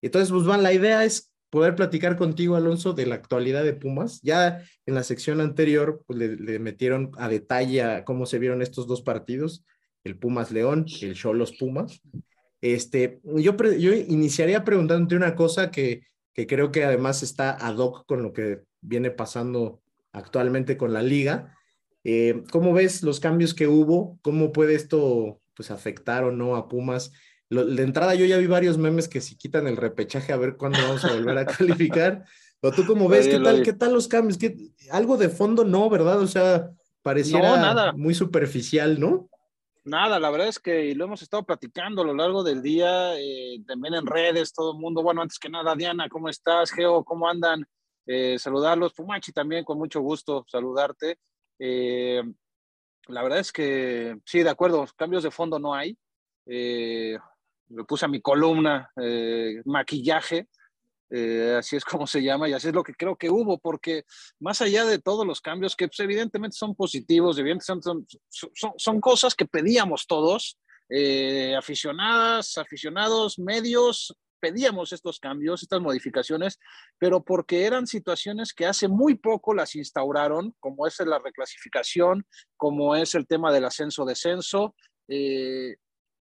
Entonces, pues, van, la idea es poder platicar contigo, Alonso, de la actualidad de Pumas. Ya en la sección anterior pues, le, metieron a detalle a cómo se vieron estos dos partidos, el Pumas León, el Cholos Pumas. Este, yo, yo iniciaría preguntándote una cosa que, que creo que además está ad hoc con lo que viene pasando actualmente con la liga. Eh, ¿Cómo ves los cambios que hubo? ¿Cómo puede esto pues, afectar o no a Pumas? De entrada yo ya vi varios memes que si quitan el repechaje a ver cuándo vamos a volver a *laughs* calificar. Pero tú cómo ves, ¿qué tal, ¿qué tal los cambios? ¿Qué, algo de fondo no, ¿verdad? O sea, parecía muy superficial, ¿no? Nada, la verdad es que lo hemos estado platicando a lo largo del día, eh, también en redes, todo el mundo. Bueno, antes que nada, Diana, ¿cómo estás? Geo, ¿cómo andan? Eh, saludarlos. Fumachi también, con mucho gusto saludarte. Eh, la verdad es que sí, de acuerdo, cambios de fondo no hay. Eh, le puse a mi columna eh, maquillaje, eh, así es como se llama, y así es lo que creo que hubo, porque más allá de todos los cambios, que pues, evidentemente son positivos, evidentemente son, son, son cosas que pedíamos todos, eh, aficionadas, aficionados, medios, pedíamos estos cambios, estas modificaciones, pero porque eran situaciones que hace muy poco las instauraron, como es la reclasificación, como es el tema del ascenso-descenso, eh,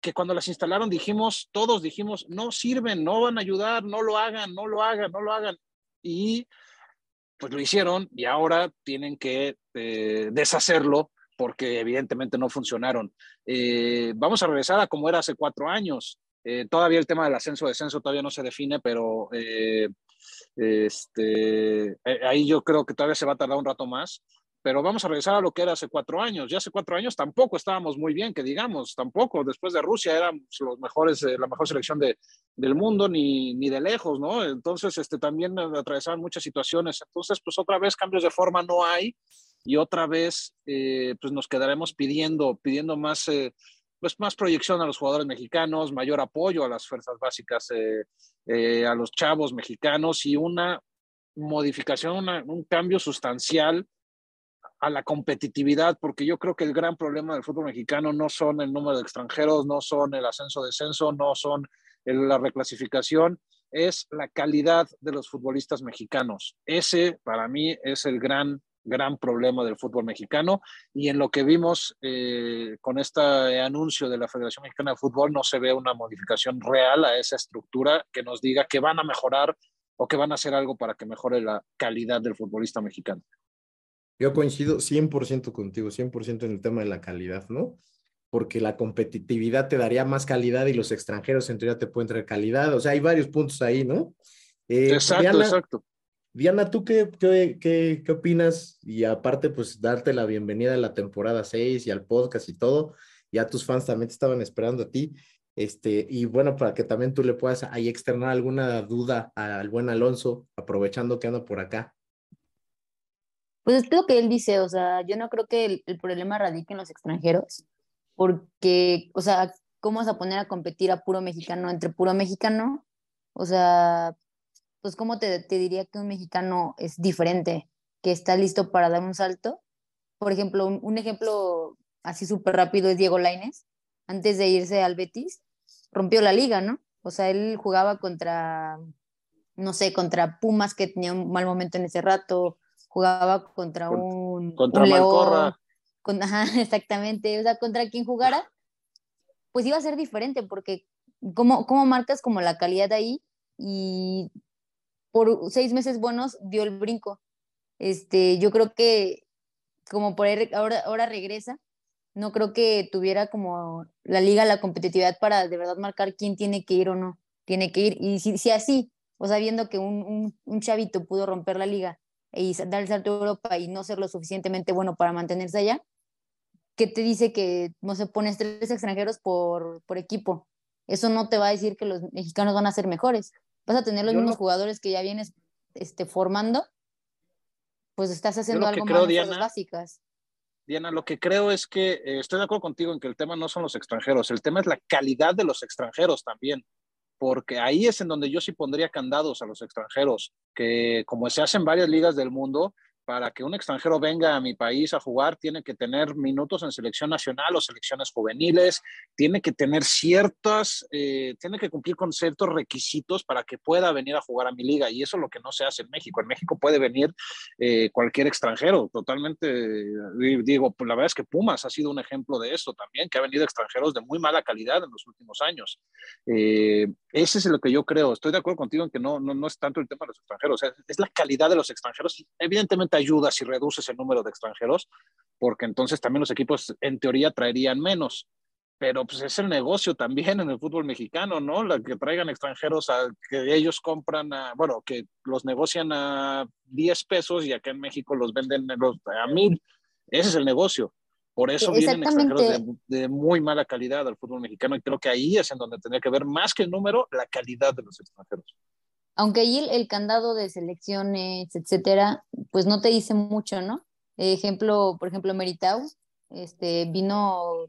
que cuando las instalaron dijimos, todos dijimos, no sirven, no van a ayudar, no lo hagan, no lo hagan, no lo hagan. Y pues lo hicieron y ahora tienen que eh, deshacerlo porque evidentemente no funcionaron. Eh, vamos a regresar a como era hace cuatro años. Eh, todavía el tema del ascenso-descenso todavía no se define, pero este, ahí yo creo que todavía se va a tardar un rato más pero vamos a regresar a lo que era hace cuatro años. Ya hace cuatro años tampoco estábamos muy bien, que digamos, tampoco. Después de Rusia éramos los mejores, eh, la mejor selección de, del mundo, ni, ni de lejos, ¿no? Entonces, este, también atravesaban muchas situaciones. Entonces, pues otra vez cambios de forma no hay y otra vez, eh, pues nos quedaremos pidiendo, pidiendo más, eh, pues más proyección a los jugadores mexicanos, mayor apoyo a las fuerzas básicas, a los chavos mexicanos y una modificación, un cambio sustancial a la competitividad, porque yo creo que el gran problema del fútbol mexicano no son el número de extranjeros, no son el ascenso-descenso, no son la reclasificación, es la calidad de los futbolistas mexicanos. Ese, para mí, es el gran, gran problema del fútbol mexicano. Y en lo que vimos eh, con este anuncio de la Federación Mexicana de Fútbol, no se ve una modificación real a esa estructura que nos diga que van a mejorar o que van a hacer algo para que mejore la calidad del futbolista mexicano. Yo coincido 100% contigo, 100% en el tema de la calidad, ¿no? Porque la competitividad te daría más calidad y los extranjeros en teoría te pueden traer calidad. O sea, hay varios puntos ahí, ¿no? Eh, exacto, exacto. Diana, ¿tú qué, qué, qué, qué opinas? Y aparte, pues darte la bienvenida a la temporada 6 y al podcast y todo. Ya tus fans también te estaban esperando a ti. Este, y bueno, para que también tú le puedas ahí externar alguna duda al buen Alonso, aprovechando que anda por acá. Pues es lo que él dice, o sea, yo no creo que el, el problema radique en los extranjeros, porque, o sea, ¿cómo vas a poner a competir a puro mexicano entre puro mexicano? O sea, pues ¿cómo te, te diría que un mexicano es diferente, que está listo para dar un salto? Por ejemplo, un, un ejemplo así súper rápido es Diego Laines. Antes de irse al Betis, rompió la liga, ¿no? O sea, él jugaba contra, no sé, contra Pumas que tenía un mal momento en ese rato, jugaba contra un... Contra un Malcorra. Con, ajá, *laughs* exactamente, o sea, contra quien jugara, pues iba a ser diferente, porque ¿cómo, cómo marcas como la calidad ahí? Y por seis meses buenos dio el brinco. Este, yo creo que como por ahí ahora, ahora regresa, no creo que tuviera como la liga la competitividad para de verdad marcar quién tiene que ir o no tiene que ir. Y si, si así, o sea, viendo que un, un, un, chavito pudo romper la liga y dar el salto a Europa y no ser lo suficientemente bueno para mantenerse allá, ¿qué te dice que no se pones tres extranjeros por, por equipo? Eso no te va a decir que los mexicanos van a ser mejores. Vas a tener los Yo mismos lo- jugadores que ya vienes este, formando, pues estás haciendo que algo creo, más cosas Diana, básicas. Diana, lo que creo es que eh, estoy de acuerdo contigo en que el tema no son los extranjeros, el tema es la calidad de los extranjeros también, porque ahí es en donde yo sí pondría candados a los extranjeros, que como se hace en varias ligas del mundo, para que un extranjero venga a mi país a jugar, tiene que tener minutos en selección nacional o selecciones juveniles, tiene que tener ciertas, eh, tiene que cumplir con ciertos requisitos para que pueda venir a jugar a mi liga. Y eso es lo que no se hace en México. En México puede venir eh, cualquier extranjero, totalmente. Digo, pues la verdad es que Pumas ha sido un ejemplo de eso también, que ha venido extranjeros de muy mala calidad en los últimos años. Eh, ese es lo que yo creo. Estoy de acuerdo contigo en que no, no, no es tanto el tema de los extranjeros, es, es la calidad de los extranjeros. Evidentemente ayuda si reduces el número de extranjeros, porque entonces también los equipos en teoría traerían menos. Pero pues es el negocio también en el fútbol mexicano, ¿no? La que traigan extranjeros a que ellos compran, a, bueno, que los negocian a 10 pesos y acá en México los venden a mil. Ese es el negocio. Por eso vienen extranjeros de, de muy mala calidad al fútbol mexicano y creo que ahí es en donde tendría que ver más que el número, la calidad de los extranjeros. aunque ahí el, el candado de selecciones, etcétera, pues no te dice mucho, ¿no? Ejemplo, por ejemplo, Meritau, este, vino,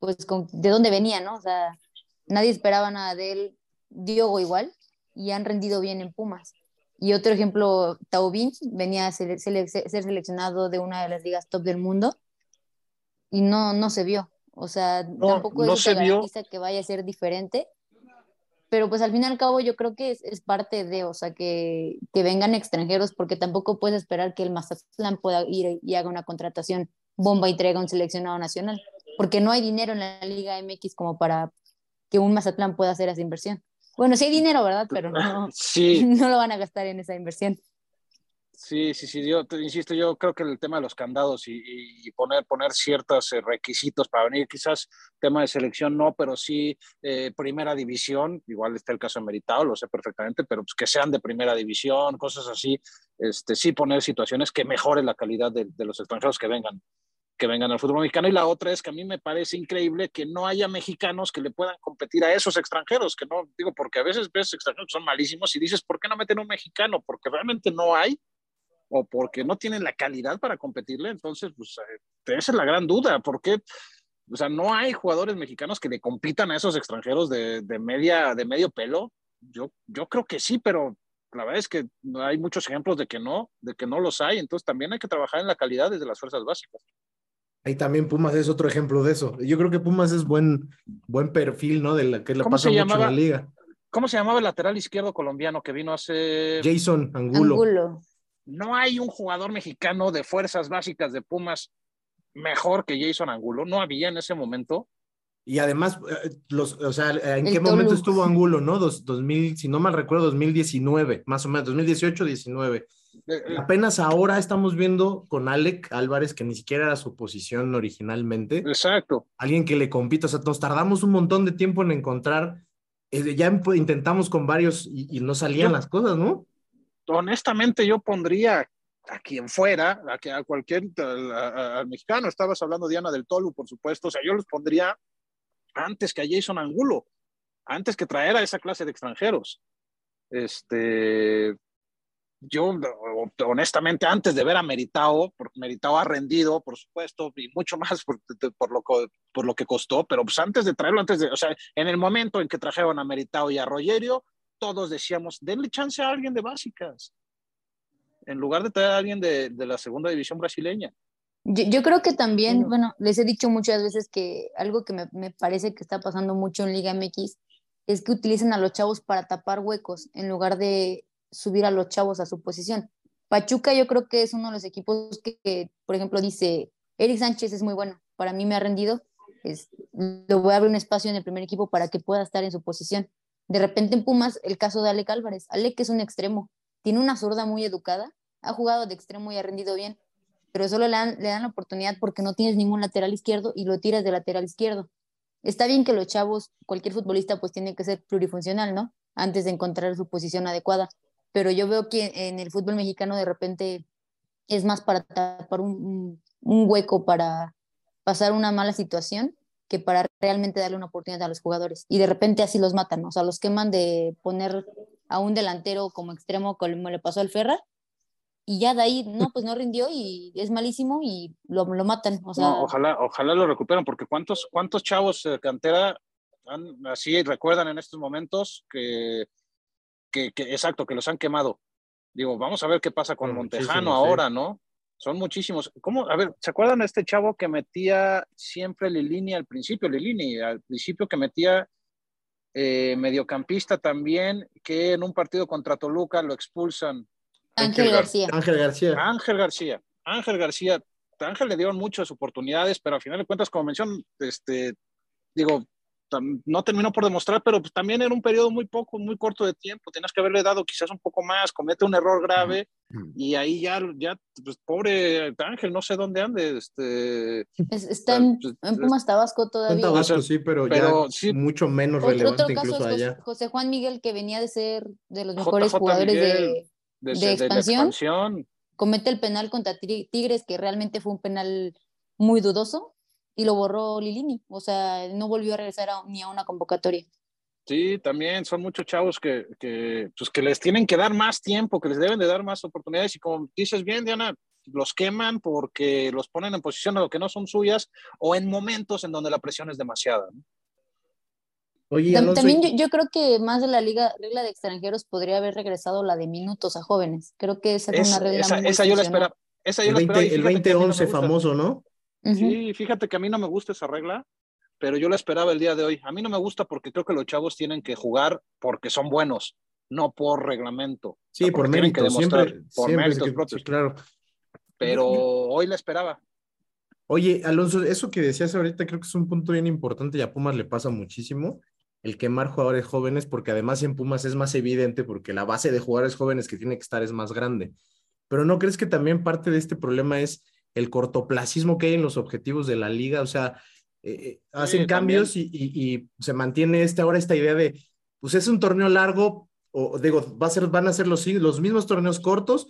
pues, con, ¿de dónde venía, no? O sea, nadie esperaba nada de él, Diogo igual, y han rendido bien en Pumas. Y otro ejemplo, Taubín venía a ser seleccionado de una de las ligas top del mundo y no, no se vio. O sea, No, tampoco no eso se te vio. que vaya a ser diferente, pero pues al fin y al cabo yo creo que es, es parte de, o sea, que, que vengan extranjeros, porque tampoco puedes esperar que el Mazatlán pueda ir y haga una contratación bomba y traiga un seleccionado nacional, porque no hay dinero en la Liga MX como para que un Mazatlán pueda hacer esa inversión. Bueno, sí hay dinero, ¿verdad? Pero no, *laughs* Sí, *laughs* no lo van a gastar en esa inversión. Sí, sí, sí, yo insisto, yo creo que el tema de los candados y, poner, poner ciertos eh, requisitos para venir, quizás tema de selección no, pero sí eh, primera división, igual está el caso de Meritao, lo sé perfectamente, pero pues que sean de primera división, cosas así, este, sí poner situaciones que mejoren la calidad de, de los extranjeros que vengan que vengan al fútbol mexicano y la otra es que a mí me parece increíble que no haya mexicanos que le puedan competir a esos extranjeros, que no, digo, porque a veces ves extranjeros que son malísimos y dices, ¿por qué no meten un mexicano? Porque realmente no hay o porque no tienen la calidad para competirle, entonces, pues, eh, esa es la gran duda, porque, o sea, no hay jugadores mexicanos que le compitan a esos extranjeros de, de media, de medio pelo. Yo, yo creo que sí, pero la verdad es que hay muchos ejemplos de que no, de que no los hay, entonces también hay que trabajar en la calidad desde las fuerzas básicas. Ahí también Pumas es otro ejemplo de eso. Yo creo que Pumas es buen, buen perfil, ¿no? De la que le ¿Cómo pasa se mucho llamaba? en la liga. ¿Cómo se llamaba el lateral izquierdo colombiano que vino hace... Jason Angulo. Angulo. No hay un jugador mexicano de fuerzas básicas de Pumas mejor que Jason Angulo, no había en ese momento. Y además, eh, los, o sea, ¿en El qué momento estuvo Angulo, no? Dos, 2000, si no mal recuerdo, 2019, más o menos, 2018, 19. Eh, eh, Apenas ahora estamos viendo con Alec Álvarez, que ni siquiera era su posición originalmente, Exacto. alguien que le compita. O sea, nos tardamos un montón de tiempo en encontrar. eh, ya intentamos con varios y, y no salían Yo- las cosas, ¿no? Honestamente yo pondría a quien fuera, a, a cualquier, al mexicano, estabas hablando Diana del Tolu, por supuesto, o sea, yo los pondría antes que a Jason Angulo, antes que traer a esa clase de extranjeros. Este, yo honestamente antes de ver a Meritao, porque Meritao ha rendido, por supuesto, y mucho más por, por, lo, por lo que costó, pero pues antes de traerlo, antes de, o sea, en el momento en que trajeron a Meritao y a Rogerio, todos decíamos, denle chance a alguien de básicas, en lugar de traer a alguien de, de la segunda división brasileña. Yo, yo, creo que también, bueno, les he dicho muchas veces que algo que me, me parece que está pasando mucho en Liga MX es que utilizan a los chavos para tapar huecos en lugar de subir a los chavos a su posición. Pachuca yo creo que es uno de los equipos que, por ejemplo, dice, Eric Sánchez es muy bueno, para mí me ha rendido, es, lo voy a abrir un espacio en el primer equipo para que pueda estar en su posición. De repente en Pumas, el caso de Alec Álvarez. Alec es un extremo, tiene una zurda muy educada, ha jugado de extremo y ha rendido bien, pero solo le dan, le dan la oportunidad porque no tienes ningún lateral izquierdo y lo tiras de lateral izquierdo. Está bien que los chavos, cualquier futbolista, pues tiene que ser plurifuncional, ¿no? Antes de encontrar su posición adecuada pero yo veo que en el fútbol mexicano de repente es más para tapar un, un hueco, para pasar una mala situación, que para realmente darle una oportunidad a los jugadores. Y de repente así los matan, o sea, los queman de poner a un delantero como extremo, como le pasó al Ferra, y ya de ahí, no, pues no rindió y es malísimo y lo, lo matan. O sea, ojalá, ojalá lo recuperen, porque ¿cuántos, cuántos chavos de cantera han, así recuerdan en estos momentos que que, exacto, que los han quemado. Digo, vamos a ver qué pasa con Montejano ahora, ¿no? Son muchísimos. ¿Cómo? A ver, ¿se acuerdan de este chavo que metía siempre Lilini al principio? Lilini, al principio que metía eh, mediocampista también, que en un partido contra Toluca lo expulsan. Ángel García. Ángel García. Ángel García. Ángel García. Ángel le dieron muchas oportunidades, pero al final de cuentas, como mencionó, este, digo, no terminó por demostrar, pero pues, también era un periodo muy poco, muy corto de tiempo. Tenías que haberle dado quizás un poco más, comete un error grave y ahí ya, ya pues, pobre Ángel, no sé dónde ande. Este, está en, pues, Pumas Tabasco todavía. En Tabasco, sí, pero, ya mucho menos relevante incluso allá. José Juan Miguel, que venía de ser de los mejores jugadores de, de, expansión, comete el penal contra Tigres, que realmente fue un penal muy dudoso y lo borró Lilini, o sea, no volvió a regresar ni a una convocatoria. Sí, también son muchos chavos que, que, pues que les tienen que dar más tiempo, que les deben de dar más oportunidades y como dices bien, Diana, los queman porque los ponen en posición a lo que no son suyas o en momentos en donde la presión es demasiada. Oye, También yo, creo que más de la liga, regla de extranjeros podría haber regresado la de minutos a jóvenes. Creo que esa es, una regla esa, muy esa yo la esperaba. Esa yo el, 20, el 2011 famoso, ¿no? Sí, fíjate que a mí no me gusta esa regla, pero yo la esperaba el día de hoy. A mí no me gusta porque creo que los chavos tienen que jugar porque son buenos, no por reglamento. Sí, por mérito, siempre, por méritos propios. claro. Pero hoy la esperaba. Oye, Alonso, eso que decías ahorita creo que es un punto bien importante y a Pumas le pasa muchísimo el quemar jugadores jóvenes, porque además en Pumas es más evidente porque la base de jugadores jóvenes que tiene que estar es más grande. Pero ¿no crees que también parte de este problema es el cortoplacismo que hay en los objetivos de la liga, o sea, eh, eh, hacen cambios y, se mantiene esta, ahora esta idea de, pues es un torneo largo, o digo, va a ser, van a ser los, los mismos torneos cortos,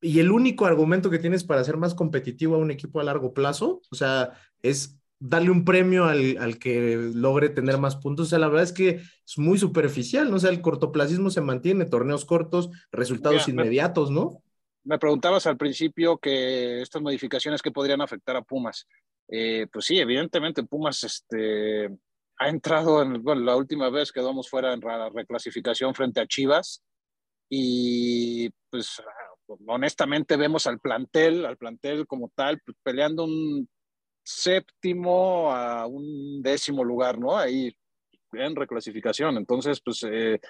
y el único argumento que tienes para ser más competitivo a un equipo a largo plazo, o sea, es darle un premio al, al, que logre tener más puntos. O sea, la verdad es que es muy superficial, ¿no? O sea, el cortoplacismo se mantiene, torneos cortos, resultados inmediatos, ¿no? Me preguntabas al principio que estas modificaciones que podrían afectar a Pumas. Eh, pues sí, evidentemente Pumas este, ha entrado en, bueno, la última vez quedamos fuera en la reclasificación frente a Chivas y pues honestamente vemos al plantel, al plantel como tal, pues, peleando un séptimo a un décimo lugar, ¿no? Ahí en reclasificación. Entonces, pues eh,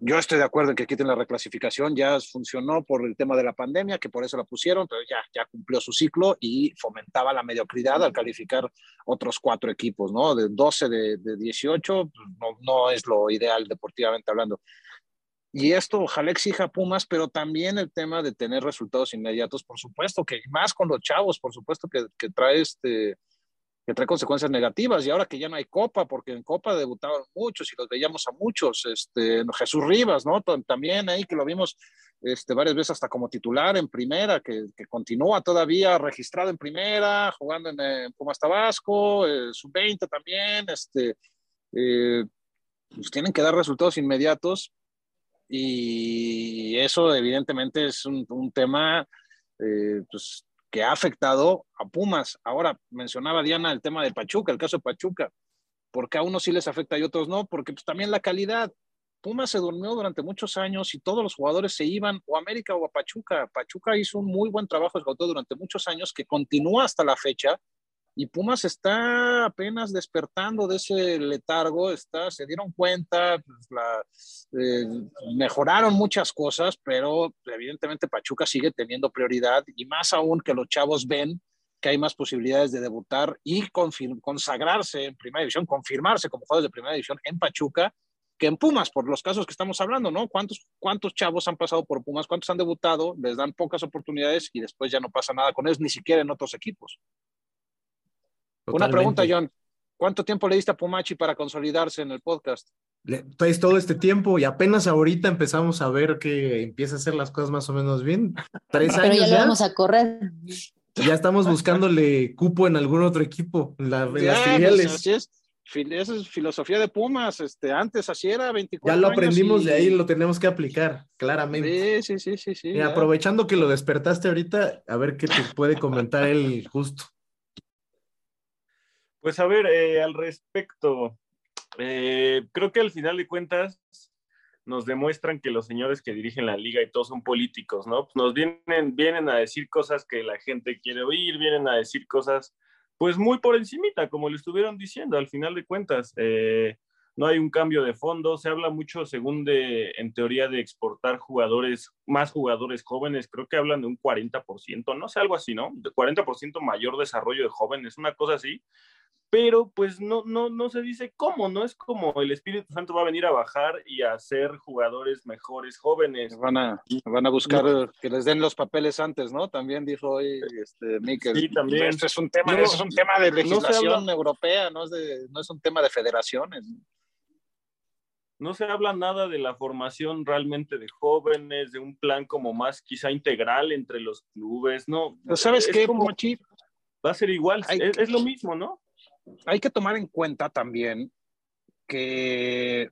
yo, estoy de acuerdo en que quiten la reclasificación, ya funcionó por el tema de la pandemia, que por eso la pusieron, pero ya, ya cumplió su ciclo y fomentaba la mediocridad al calificar otros cuatro equipos, ¿no? De 12 de, de 18, pues, no, no es lo ideal deportivamente hablando. Y esto ojalá exija Pumas, pero también el tema de tener resultados inmediatos, por supuesto, que más con los chavos, por supuesto que, que trae este, que trae consecuencias negativas y ahora que ya no hay Copa, porque en Copa debutaban muchos y los veíamos a muchos, este, Jesús Rivas, ¿no? También ahí que lo vimos este, varias veces hasta como titular en primera, que, que continúa todavía registrado en primera, jugando en, Pumas Tabasco, eh, sub-20 también, este, eh, pues tienen que dar resultados inmediatos y eso evidentemente es un, un tema eh, pues, que ha afectado a Pumas. Ahora mencionaba Diana el tema de Pachuca, el caso de Pachuca, porque a unos sí les afecta y otros no, porque pues, también la calidad. Pumas se durmió durante muchos años y todos los jugadores se iban o a América o a Pachuca. Pachuca hizo un muy buen trabajo durante muchos años que continúa hasta la fecha y Pumas está apenas despertando de ese letargo, está, se dieron cuenta, pues, eh, mejoraron muchas cosas, pero evidentemente Pachuca sigue teniendo prioridad y más aún que los chavos ven que hay más posibilidades de debutar y consagrarse en primera división, confirmarse como jugadores de primera división en Pachuca que en Pumas, por los casos que estamos hablando, ¿no? ¿Cuántos, ¿Cuántos chavos han pasado por Pumas? ¿Cuántos han debutado? Les dan pocas oportunidades y después ya no pasa nada con ellos, ni siquiera en otros equipos. Una pregunta, John. ¿Cuánto tiempo le diste a Pumachi para consolidarse en el podcast? Pues todo este tiempo y apenas ahorita empezamos a ver que empieza a hacer las cosas más o menos bien. *laughs* Tres Pero años. ya le vamos a correr. Ya estamos buscándole cupo en algún otro equipo, en, la, en las Ya, pues, filiales. así es. Esa es filosofía de Pumas. Este, antes así era 24 Ya lo años aprendimos y- de ahí, lo tenemos que aplicar, claramente. Sí, sí, sí, sí. sí Y ya. aprovechando que lo despertaste ahorita, a ver qué te puede comentar él justo. Pues a ver, eh, al respecto, eh, creo que al final de cuentas nos demuestran que los señores que dirigen la liga y todos son políticos, ¿no? Pues nos vienen, vienen a decir cosas que la gente quiere oír, vienen a decir cosas pues muy por encimita, como le estuvieron diciendo, al final de cuentas. eh, no hay un cambio de fondo, se habla mucho, según de, en teoría, de exportar jugadores, más jugadores jóvenes, creo que hablan de un 40%, no sé, algo así, ¿no? De 40% mayor desarrollo de jóvenes, una cosa así, pero pues no, no, no se dice cómo, no es como el Espíritu Santo va a venir a bajar y a hacer jugadores mejores jóvenes. Van a, van a buscar que les den los papeles antes, ¿no? También dijo hoy este, Mikel. Sí, también. Esto es un tema, No, es un tema de no se legislación habla- europea, no es, de, no es un tema de federaciones. No se habla nada de la formación realmente de jóvenes, de un plan como más quizá integral entre los clubes, ¿no. ¿Sabes Es qué, como-? Va a ser igual, Hay es, que- es lo mismo, ¿no? Hay que tomar en cuenta también que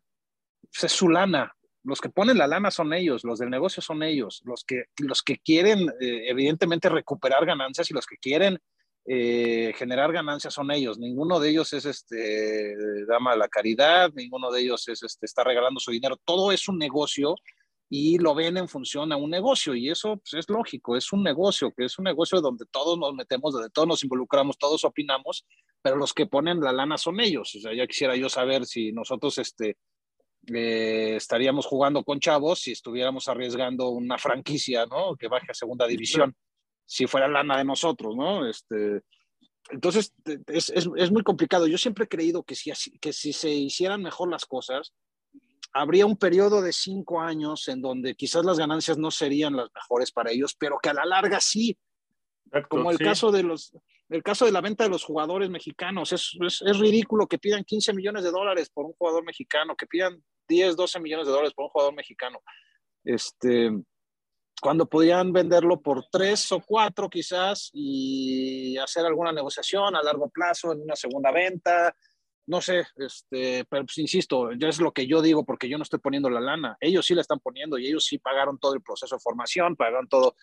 pues, es su lana. Los que ponen la lana son ellos, los del negocio son ellos, los que, los que quieren eh, evidentemente recuperar ganancias y los que quieren eh, generar ganancias son ellos. Ninguno de ellos es este dama de la caridad, ninguno de ellos es este está regalando su dinero. Todo es un negocio y lo ven en función a un negocio y eso pues, es lógico, es un negocio, que es un negocio donde todos nos metemos, donde todos nos involucramos, todos opinamos, pero los que ponen la lana son ellos. O sea, ya quisiera yo saber si nosotros este, eh, estaríamos jugando con chavos si estuviéramos arriesgando una franquicia, ¿no? Que baje a segunda división, si fuera lana de nosotros, ¿no? Este, entonces, es, es, es muy complicado. Yo siempre he creído que si, que si se hicieran mejor las cosas, habría un periodo de cinco años en donde quizás las ganancias no serían las mejores para ellos, pero que a la larga sí, como el Sí. caso de los el caso de la venta de los jugadores mexicanos es, es, es ridículo que pidan 15 millones de dólares por un jugador mexicano que pidan 10 12 millones de dólares por un jugador mexicano este cuando podían venderlo por tres o cuatro quizás y hacer alguna negociación a largo plazo en una segunda venta no sé, este, pero pues, insisto, ya es lo que yo digo porque yo no estoy poniendo la lana. Ellos sí la están poniendo y ellos sí pagaron todo el proceso de formación, pagaron todo,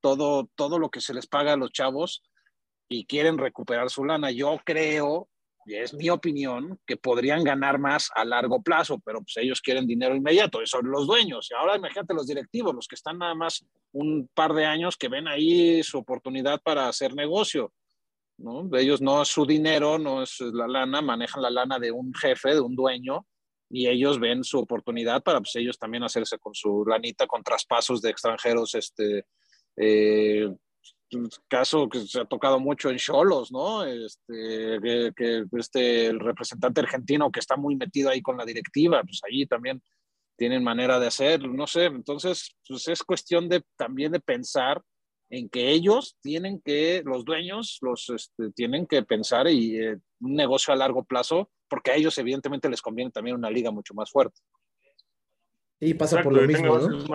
todo, todo lo que se les paga a los chavos y quieren recuperar su lana. Yo creo, y es mi opinión, que podrían ganar más a largo plazo, pero pues ellos quieren dinero inmediato, son los dueños. Y ahora imagínate los directivos, los que están nada más un par de años que ven ahí su oportunidad para hacer negocio. ¿No? Ellos no es su dinero, no es la lana, manejan la lana de un jefe, de un dueño, y ellos ven su oportunidad para pues, ellos también hacerse con su lanita, con traspasos de extranjeros, este, eh, caso que se ha tocado mucho en Cholos, ¿no? Este, que, este, el representante argentino que está muy metido ahí con la directiva, pues ahí también tienen manera de hacer, no sé, entonces pues es cuestión de también de pensar en que ellos tienen que, los dueños, los este, tienen que pensar y eh, un negocio a largo plazo, porque a ellos evidentemente les conviene también una liga mucho más fuerte. Y pasa por lo mismo, ¿no?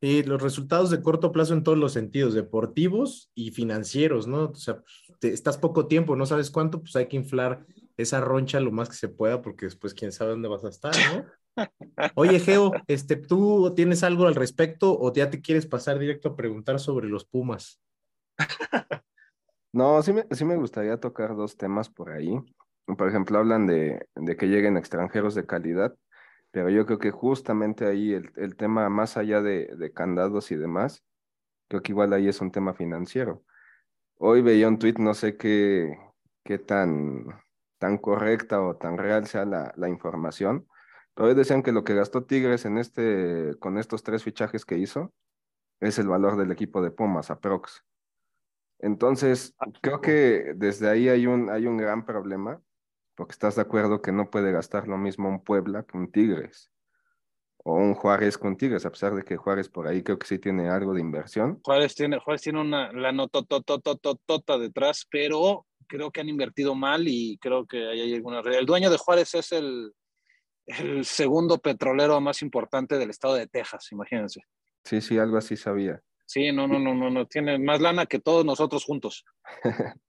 Y los resultados de corto plazo en todos los sentidos, deportivos y financieros, ¿no? O sea, estás poco tiempo, no sabes cuánto, pues hay que inflar esa roncha lo más que se pueda, porque después quién sabe dónde vas a estar, ¿no? Oye, Geo, este, ¿tú tienes algo al respecto o ya te quieres pasar directo a preguntar sobre los Pumas? *laughs* No, sí me, sí me gustaría tocar dos temas por ahí. Por ejemplo, hablan de, de que lleguen extranjeros de calidad, pero yo creo que justamente ahí el, el tema, más allá de, de, candados y demás, creo que igual ahí es un tema financiero. Hoy veía un tuit, no sé qué, qué tan, tan correcta o tan real sea la, la información, pero decían que lo que gastó Tigres en este, con estos tres fichajes que hizo es el valor del equipo de Pumas, aprox. Entonces, ah, creo que desde ahí hay un, hay un gran problema, porque estás de acuerdo que no puede gastar lo mismo un Puebla que un Tigres, o un Juárez con Tigres, a pesar de que Juárez por ahí creo que sí tiene algo de inversión. Juárez tiene, Juárez tiene una la notototototota detrás, pero creo que han invertido mal y creo que hay alguna El dueño de Juárez es el, el segundo petrolero más importante del estado de Texas, imagínense. Sí, sí, algo así sabía. Sí, no, no, no, no, no, tiene más lana que todos nosotros juntos. *laughs*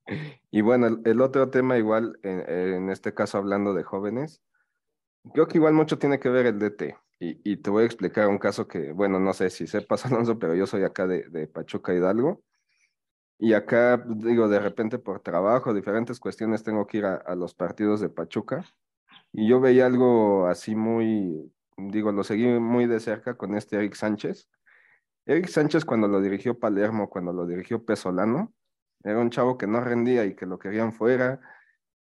y bueno, el, otro tema igual, en, este caso hablando de jóvenes, creo que igual mucho tiene que ver el DT. Y, y, te voy a explicar un caso que, bueno, no sé si sepas, *laughs* Alonso, pero yo soy acá de, de Pachuca Hidalgo. Y acá, digo, de repente por trabajo, diferentes cuestiones, tengo que ir a los partidos de Pachuca. Y yo veía algo así muy, digo, lo seguí muy de cerca con este Eric Sánchez. Eric Sánchez cuando lo dirigió Palermo, cuando lo dirigió Pesolano, era un chavo que no rendía y que lo querían fuera.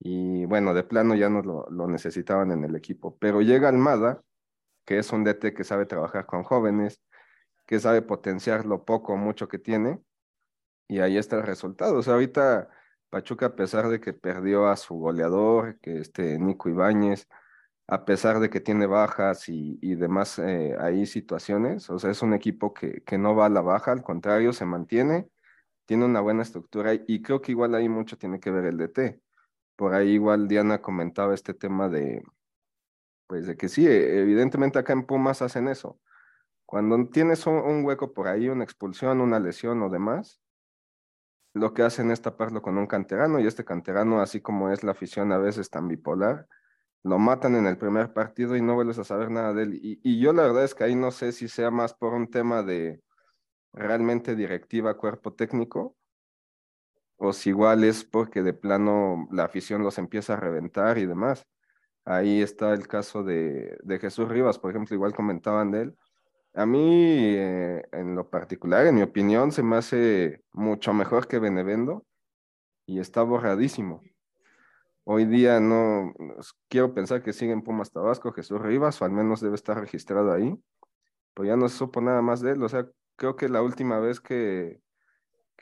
Y bueno, de plano ya no lo, necesitaban en el equipo. Pero llega Almada, que es un DT que sabe trabajar con jóvenes, que sabe potenciar lo poco o mucho que tiene. Y ahí está el resultado. O sea, ahorita Pachuca, a pesar de que perdió a su goleador, que este Nico Ibáñez, a pesar de que tiene bajas y, demás eh, ahí situaciones, o sea, es un equipo que, que no va a la baja, al contrario, se mantiene, tiene una buena estructura y creo que igual ahí mucho tiene que ver el DT. Por ahí igual Diana comentaba este tema de, pues de que sí, e, evidentemente acá en Pumas hacen eso. Cuando tienes un hueco por ahí, una expulsión, una lesión o demás, lo que hacen es taparlo con un canterano y este canterano, así como es la afición a veces tan bipolar, lo matan en el primer partido y no vuelves a saber nada de él. Y, yo la verdad es que ahí no sé si sea más por un tema de realmente directiva, cuerpo técnico, o si igual es porque de plano la afición los empieza a reventar y demás. Ahí está el caso de, de Jesús Rivas, por ejemplo, igual comentaban de él a mí, eh, en lo particular, en mi opinión, se me hace mucho mejor que Benevendo y está borradísimo. Hoy día no quiero pensar que sigue en Pumas Tabasco Jesús Rivas, o al menos debe estar registrado ahí, pues ya no se supo nada más de él. O sea, creo que la última vez que,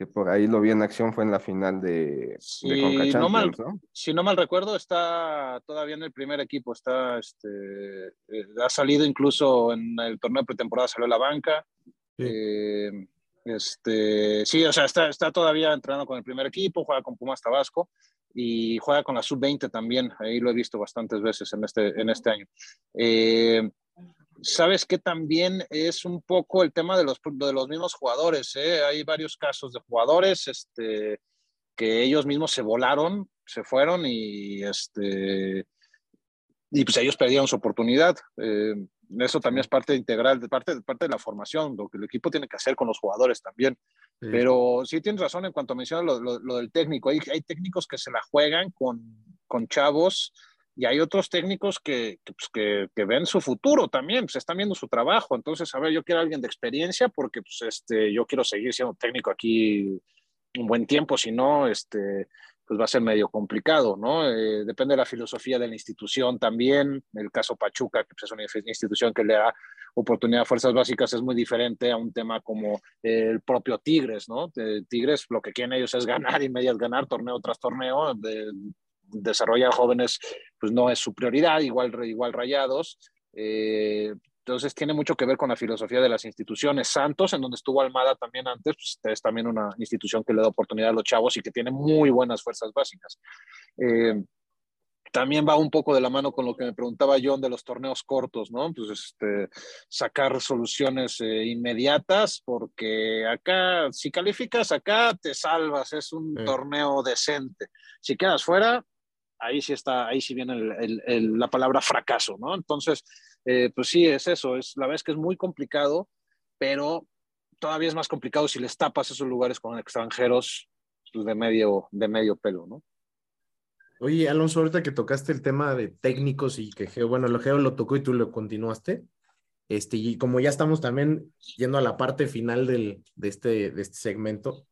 que por ahí lo vi en acción fue en la final de, si no mal, Si no mal recuerdo, está todavía en el primer equipo, está, este, eh, ha salido incluso en el torneo de pretemporada, salió a la banca. Sí. Eh, este, sí, o sea, está, está todavía entrenando con el primer equipo, juega con Pumas Tabasco y juega con la sub-20 también, ahí lo he visto bastantes veces en este, en este año. Eh, sabes que también es un poco el tema de los, de los mismos jugadores. ¿eh? Hay varios casos de jugadores este, que ellos mismos se volaron, se fueron y, este, y pues ellos perdieron su oportunidad. Eh, eso también es parte integral, de parte, de parte de la formación, lo que el equipo tiene que hacer con los jugadores también. Pero sí tienes razón en cuanto mencionas lo, lo, lo del técnico. Hay, hay, técnicos que se la juegan con, con chavos y hay otros técnicos que, pues, que, que, ven su futuro también, pues están viendo su trabajo. Entonces, a ver, yo quiero alguien de experiencia porque pues, este, yo quiero seguir siendo técnico aquí un buen tiempo, si no, este, pues va a ser medio complicado, ¿no? Eh, depende de la filosofía de la institución también. El caso Pachuca, que pues, es una institución que le da oportunidad a fuerzas básicas, es muy diferente a un tema como el propio Tigres, ¿no? Tigres lo que quieren ellos es ganar y medias ganar torneo tras torneo, desarrollar jóvenes, pues no es su prioridad, igual, igual rayados. Eh, Entonces tiene mucho que ver con la filosofía de las instituciones. Santos, en donde estuvo Almada también antes, pues es también una institución que le da oportunidad a los chavos y que tiene muy buenas fuerzas básicas. Eh, también va un poco de la mano con lo que me preguntaba John de los torneos cortos, ¿no? Pues este, sacar soluciones eh, inmediatas, porque acá, si calificas acá, te salvas, es un Sí. torneo decente. Si quedas fuera, ahí sí está, ahí sí viene el- el- el- la palabra fracaso, ¿no? Entonces, eh, pues sí, es eso, es, la verdad es que es muy complicado, pero todavía es más complicado si les tapas esos lugares con extranjeros de, medio, de medio pelo, ¿no? Oye, Alonso, ahorita que tocaste el tema de técnicos y que Geo, bueno, lo Geo lo tocó y tú lo continuaste. Este, y como ya estamos también yendo a la parte final del, de, este, de este segmento,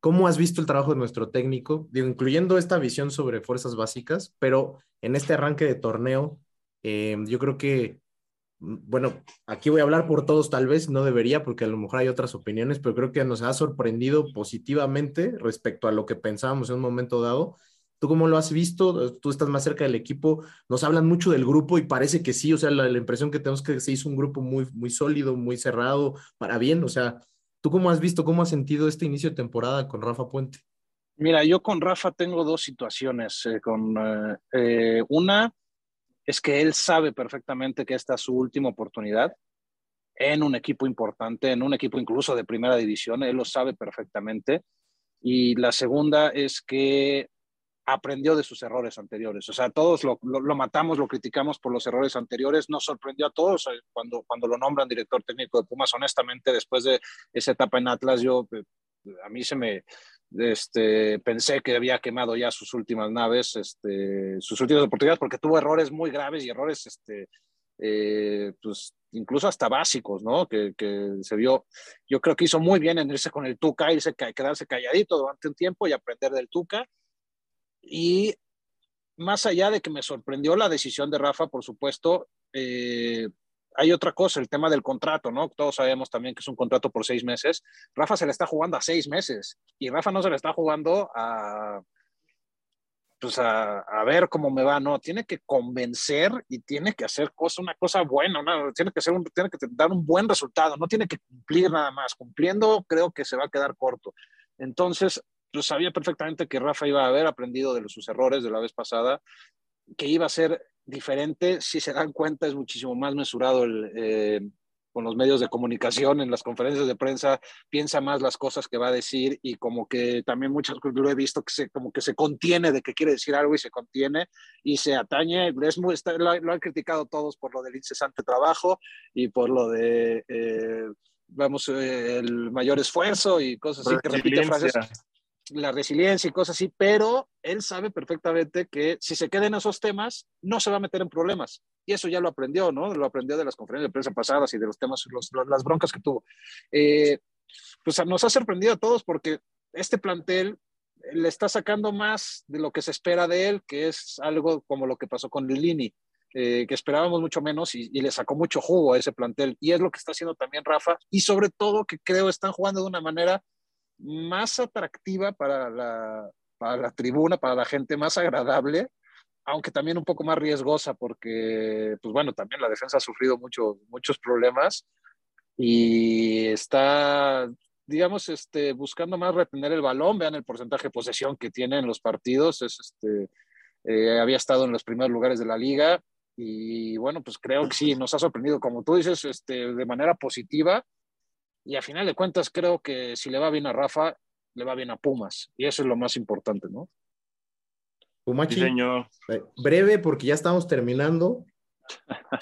¿cómo has visto el trabajo de nuestro técnico? Digo, incluyendo esta visión sobre fuerzas básicas, pero en este arranque de torneo, eh, yo creo que, mm, bueno, aquí voy a hablar por todos, tal vez, no debería, porque a lo mejor hay otras opiniones, pero creo que nos ha sorprendido positivamente respecto a lo que pensábamos en un momento dado. ¿Tú cómo lo has visto? Tú estás más cerca del equipo. Nos hablan mucho del grupo y parece que sí. O sea, la, impresión que tenemos es que se hizo un grupo muy, muy sólido, muy cerrado, para bien. O sea, ¿tú cómo has visto, cómo has sentido este inicio de temporada con Rafa Puente? Mira, yo con Rafa tengo dos situaciones. eh, con, eh, eh, una es que él sabe perfectamente que esta es su última oportunidad en un equipo importante, en un equipo incluso de primera división. Él lo sabe perfectamente. Y la segunda es que aprendió de sus errores anteriores. O sea, todos lo, lo, lo, matamos, lo criticamos por los errores anteriores. Nos sorprendió a todos cuando, cuando lo nombran director técnico de Pumas. Honestamente, después de esa etapa en Atlas, yo a mí se me este, pensé que había quemado ya sus últimas naves, este, sus últimas oportunidades, porque tuvo errores muy graves y errores, este, eh, pues incluso hasta básicos, ¿no? Que, que, se vio, yo creo que hizo muy bien en irse con el Tuca, irse, quedarse calladito durante un tiempo y aprender del Tuca. Y más allá de que me sorprendió la decisión de Rafa, por supuesto, eh, hay otra cosa, el tema del contrato, ¿no? Todos sabemos también que es un contrato por seis meses. Rafa se le está jugando a seis meses y Rafa no se le está jugando a, pues a, ver cómo me va, no, tiene que convencer y tiene que hacer cosa, una cosa buena, ¿no? tiene, que ser un, tiene que dar un buen resultado, no tiene que cumplir nada más, cumpliendo creo que se va a quedar corto. Entonces, yo sabía perfectamente que Rafa iba a haber aprendido de sus errores de la vez pasada, que iba a ser diferente, si se dan cuenta es muchísimo más mesurado el, eh, con los medios de comunicación, en las conferencias de prensa, piensa más las cosas que va a decir y como que también muchas cosas lo he visto que se, como que se contiene de que quiere decir algo y se contiene y se atañe, es muy, está, lo, lo, han criticado todos por lo del incesante trabajo y por lo de, eh, vamos, eh, el mayor esfuerzo y cosas así, que repite frases la resiliencia y cosas así, pero él sabe perfectamente que si se queda en esos temas, no se va a meter en problemas. Y eso ya lo aprendió, ¿no? Lo aprendió de las conferencias de prensa pasadas y de los temas, los, las broncas que tuvo. Eh, pues nos ha sorprendido a todos porque este plantel le está sacando más de lo que se espera de él, que es algo como lo que pasó con Lilini, eh, que esperábamos mucho menos y, y, le sacó mucho jugo a ese plantel. Y es lo que está haciendo también Rafa, y sobre todo que creo están jugando de una manera más atractiva para la, para la tribuna, para la gente, más agradable, aunque también un poco más riesgosa, porque, pues bueno, también la defensa ha sufrido mucho, muchos problemas y está, digamos, este, buscando más retener el balón. Vean el porcentaje de posesión que tiene en los partidos. Es, este, eh, había estado en los primeros lugares de la liga y bueno, pues creo que sí, nos ha sorprendido, como tú dices, este, de manera positiva y a final de cuentas creo que si le va bien a Rafa, le va bien a Pumas. Y eso es lo más importante, ¿no? Pumachi, sí, señor. breve porque ya estamos terminando.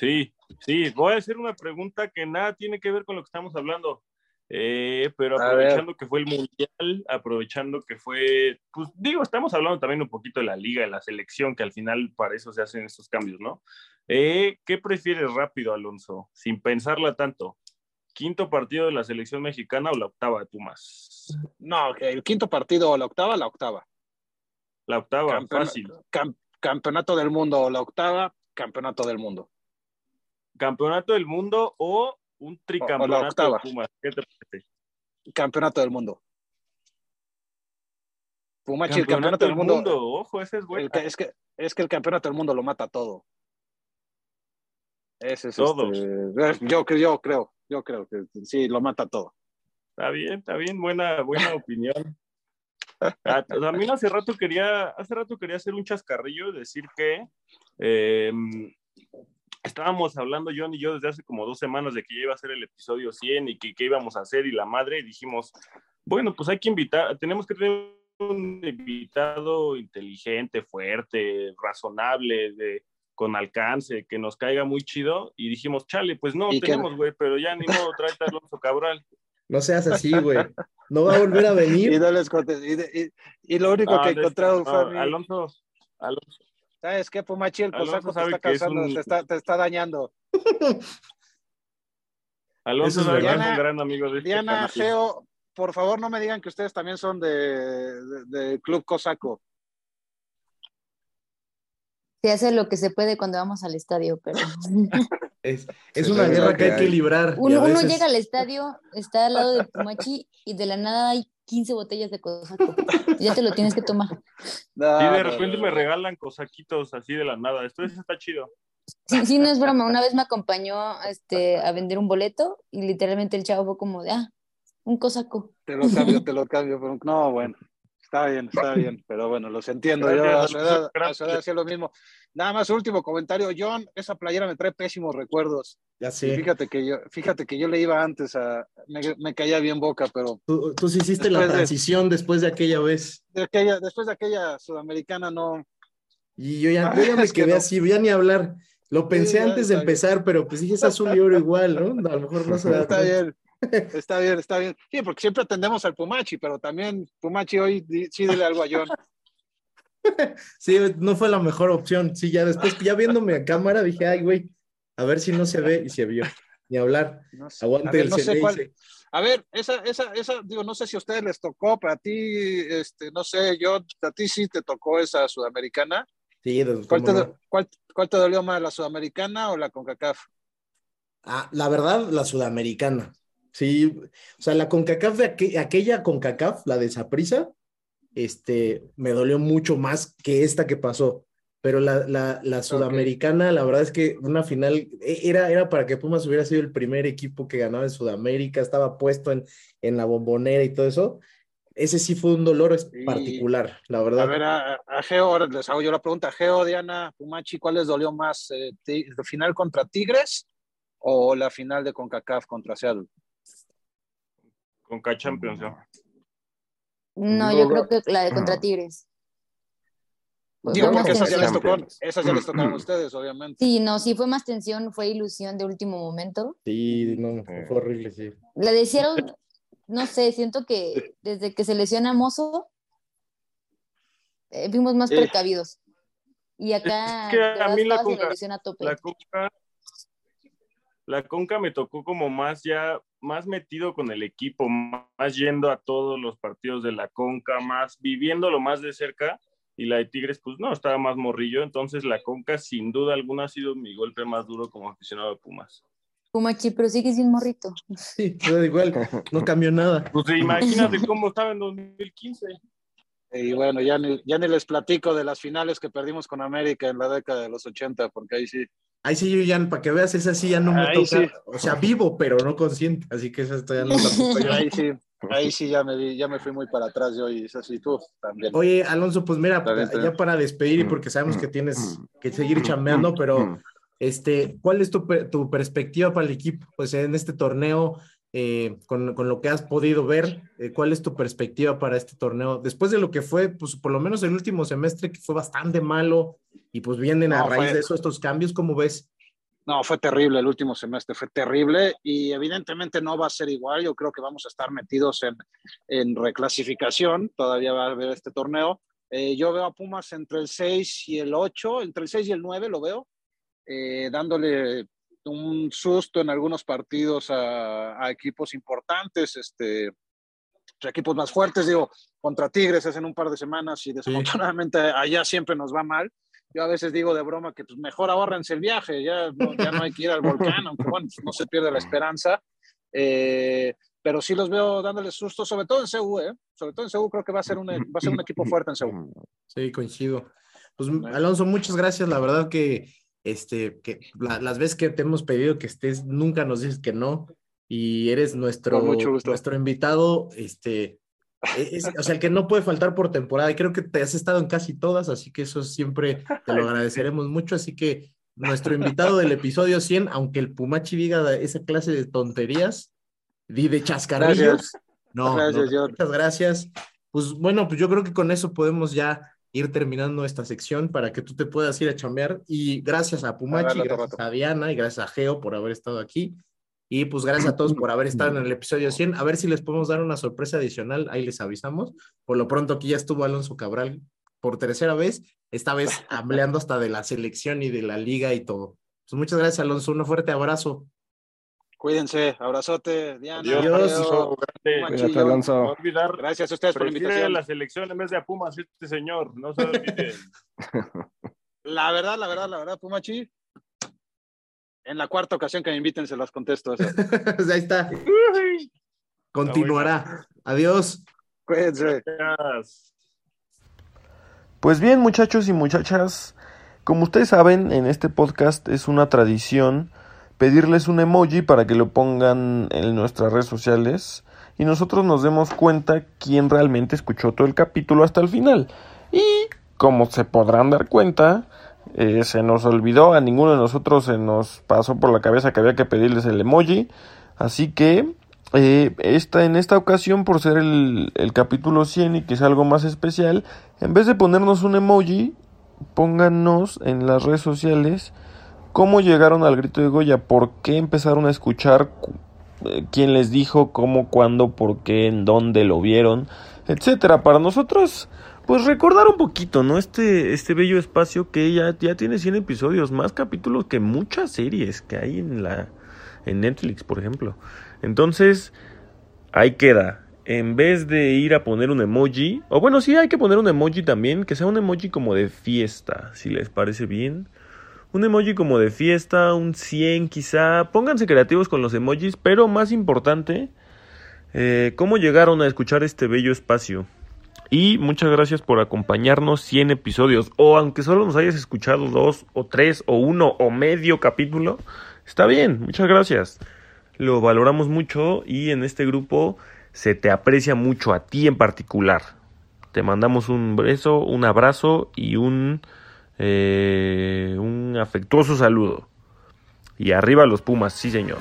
Sí, sí, voy a hacer una pregunta que nada tiene que ver con lo que estamos hablando. Eh, pero aprovechando que fue el mundial, aprovechando que fue, pues digo, estamos hablando también un poquito de la liga, de la selección, que al final para eso se hacen estos cambios, ¿no? Eh, ¿Qué prefieres rápido, Alonso? Sin pensarla tanto. ¿Quinto partido de la selección mexicana o la octava de Pumas? No, el quinto partido o la octava, la octava. La octava, Campeon fácil. Cam campeonato del mundo o la octava, campeonato del mundo. Campeonato del mundo o un tricampeonato o, o de Pumas. ¿Qué te parece? Campeonato del mundo. Pumachi, campeonato el campeonato del mundo. mundo. Ojo, ese es bueno. Es que, es que el campeonato del mundo lo mata todo. Ese es Todos. este, yo creo, yo creo que sí, lo mata todo. Está bien, está bien, buena, buena *laughs* opinión. Ah, También hace rato quería, hace rato quería hacer un chascarrillo, decir que eh, estábamos hablando John y yo desde hace como dos semanas de que ya iba a ser el episodio 100 y que qué íbamos a hacer y la madre y dijimos, bueno, pues hay que invitar, tenemos que tener un invitado inteligente, fuerte, razonable, de, con alcance, que nos caiga muy chido y dijimos, chale, pues no tenemos, güey, pero ya ni modo, tráete a Alonso Cabral. No seas así, güey. No va a volver a *laughs* Y, venir. no les conté- y, de- y- y lo único que encontraron no, fue a mí. Alonso, Alonso, ¿Sabes qué, Pumachi? El cosaco te sabe está es causando, un- te, está, te está dañando. *laughs* Alonso es es un gran amigo de este Diana. Geo, por favor no me digan que ustedes también son de, de- de Club Cosaco. Se hace lo que se puede cuando vamos al estadio, pero *laughs* Es, *laughs* es Sí, una es guerra que hay que librar. uno, uno llega al estadio, está al lado de Pumachi y de la nada hay 15 botellas de cosaco. Ya te lo tienes que tomar. No, Y de repente no, me regalan cosaquitos así de la nada. Esto está chido. Sí, sí, no es broma. Una vez me acompañó este, a vender un boleto y literalmente el chavo fue como de, ah, un cosaco. Te lo cambio, te lo cambio. pero no, bueno, está bien, está bien, pero bueno, los entiendo. Yo Gracias, a su edad, a su gracias. edad hacía lo mismo. Nada más, último comentario. John, esa playera me trae pésimos recuerdos. Ya Y sé. Fíjate que yo, fíjate que yo le iba antes a, me, me caía bien boca, pero Tú, tú sí hiciste la de- transición después de aquella vez. de aquella, después de aquella sudamericana no. Y yo ya, yo ya me *laughs* Es que quedé no. así, ya ni hablar. Lo pensé antes de empezar, pero pues dije es azul y oro igual, ¿no? A lo mejor no se da Está bien, está bien, está bien. Sí, porque siempre atendemos al Pumachi, pero también Pumachi hoy di- sí dile algo a John. *laughs* Sí, no fue la mejor opción. Sí, ya después, ya viéndome a cámara, dije, ay, güey, a ver si no se ve y se vio. Ni hablar. No sé, a Aguante ver, el no sé A ver, esa, esa, esa, digo, no sé si a ustedes les tocó, pero a ti, este, no sé, yo, a ti sí te tocó esa sudamericana. Sí, ¿Cuál te, no. cuál, cuál te dolió más, la sudamericana o la CONCACAF? Ah, la verdad, la sudamericana. Sí, o sea, la CONCACAF de aqu- aquella CONCACAF, la de Saprissa, este, me dolió mucho más que esta que pasó. Pero la, la, la sudamericana, la verdad es que una final e- era, era para que Pumas hubiera sido el primer equipo que ganaba en Sudamérica, estaba puesto en, en la bombonera y todo eso. Ese sí fue un dolor particular, la A verdad. ver, a, a Geo, ahora les hago yo la pregunta. Geo, Diana, Pumachi, ¿cuál les dolió más? Eh, ¿La final contra Tigres o la final de CONCACAF contra Seattle? Con K-Champions, ¿no? No, yo creo que la de contra Tigres. Pues Digo, porque esas ya les tocó, esas ya les tocaron a ustedes, obviamente. Sí, no, sí fue más tensión, fue ilusión de último momento. Sí, no, fue horrible, sí. La de Seattle, no sé, siento que desde que se lesiona Mozo, eh, fuimos más precavidos. Y acá es que a mí la Conca- a tope. La Conca, la Conca me tocó como más ya, más metido con el equipo, más yendo a todos los partidos de la Conca, más viviéndolo más de cerca. Y la de Tigres, pues no, estaba más morrillo. Entonces la Conca, sin duda alguna, ha sido mi golpe más duro como aficionado de Pumas. Pumachi, pero sigue sin morrito. *laughs* Sí, da igual, no cambió nada. Pues imagínate cómo estaba en 2015. Y bueno, ya ni, ya ni les platico de las finales que perdimos con América en la década de los 80, porque ahí sí. Ahí sí, yo ya, para que veas, esa sí ya no me Ahí toca. sí. O sea, vivo, pero no consciente. Así que esa ya no yo. *laughs* Ahí sí, ahí sí ya me, vi- ya me fui muy para atrás yo y eso sí, tú también. Oye, Alonso, pues mira, bien. ya para despedir, y porque sabemos que tienes que seguir chambeando, pero este, ¿cuál es tu, tu perspectiva para el equipo? Pues en este torneo, eh, con, con lo que has podido ver, eh, ¿cuál es tu perspectiva para este torneo? Después de lo que fue, pues por lo menos el último semestre, que fue bastante malo, y pues vienen a No, raíz fue- de eso estos cambios, ¿cómo ves? No, fue terrible el último semestre, fue terrible y evidentemente no va a ser igual. Yo creo que vamos a estar metidos en, en reclasificación, todavía va a haber este torneo. Eh, yo veo a Pumas entre el 6 y el 8, entre el 6 y el 9 lo veo, dándole un susto en algunos partidos a, a equipos importantes, este, equipos más fuertes, digo, contra Tigres es en un par de semanas y desafortunadamente *laughs* allá siempre nos va mal. Yo a veces digo de broma que pues mejor ahórrense el viaje, ya no, ya no hay que ir al volcán, aunque bueno, pues, no se pierde la esperanza. Eh, pero sí los veo dándoles susto, sobre todo en CU, ¿eh? Sobre todo en CU creo que va a ser un, va a ser un equipo fuerte en CU. Sí, coincido. Pues Alonso, muchas gracias. La verdad que este, que la- las veces que te hemos pedido que estés, nunca nos dices que no, y eres nuestro, nuestro invitado, este, e- es- o sea, el que no puede faltar por temporada, y creo que te has estado en casi todas, así que eso siempre te lo agradeceremos mucho, así que nuestro invitado del episodio 100, aunque el Pumachi diga esa clase de tonterías, di de chascarrillos, Gracias. no, Gracias, no, muchas gracias. Pues bueno, pues yo creo que con eso podemos ya ir terminando esta sección para que tú te puedas ir a chambear. Y gracias a Pumachi, otro gracias a Diana y gracias a Geo por haber estado aquí. Y pues gracias a todos por haber estado en el episodio 100. A ver si les podemos dar una sorpresa adicional, ahí les avisamos. Por lo pronto aquí ya estuvo Alonso Cabral por tercera vez, esta vez *laughs* hablando hasta de la selección y de la liga y todo. Pues muchas gracias Alonso, un fuerte abrazo. Cuídense, abrazote, Diana. Adiós. Pumachi, Cuídate. Alonso. No olvidar, Gracias a ustedes por la invitación. la selección en vez de a Pumas este señor, no se olviden. *laughs* La verdad, la verdad, la verdad, Pumachi. En la cuarta ocasión que me inviten se las contesto. eso. *laughs* Pues ahí está, continuará. Adiós. Cuídense. Gracias. Pues bien, muchachos y muchachas, como ustedes saben, en este podcast es una tradición pedirles un emoji para que lo pongan en nuestras redes sociales y nosotros nos demos cuenta quién realmente escuchó todo el capítulo hasta el final. Y como se podrán dar cuenta, eh, se nos olvidó, a ninguno de nosotros se nos pasó por la cabeza que había que pedirles el emoji. Así que eh, esta, en esta ocasión, por ser el, el capítulo 100 y que es algo más especial, en vez de ponernos un emoji, pónganos en las redes sociales cómo llegaron al grito de Goya, por qué empezaron a escuchar, cu- eh, quién les dijo, cómo, cuándo, por qué, en dónde lo vieron, etcétera. Para nosotros, pues recordar un poquito, ¿no? Este, este bello espacio que ya, ya tiene 100 episodios, más capítulos que muchas series que hay en la en Netflix, por ejemplo. Entonces, ahí queda. En vez de ir a poner un emoji, o bueno, sí hay que poner un emoji también, que sea un emoji como de fiesta, si les parece bien. Un emoji como de fiesta, un 100 quizá. Pónganse creativos con los emojis, pero más importante, eh, cómo llegaron a escuchar este bello espacio. Y muchas gracias por acompañarnos 100 episodios. O aunque solo nos hayas escuchado dos o tres o uno o medio capítulo, está bien, muchas gracias. Lo valoramos mucho y en este grupo se te aprecia mucho a ti en particular. Te mandamos un beso, un abrazo y un, eh, un afectuoso saludo. Y arriba los Pumas, sí señor.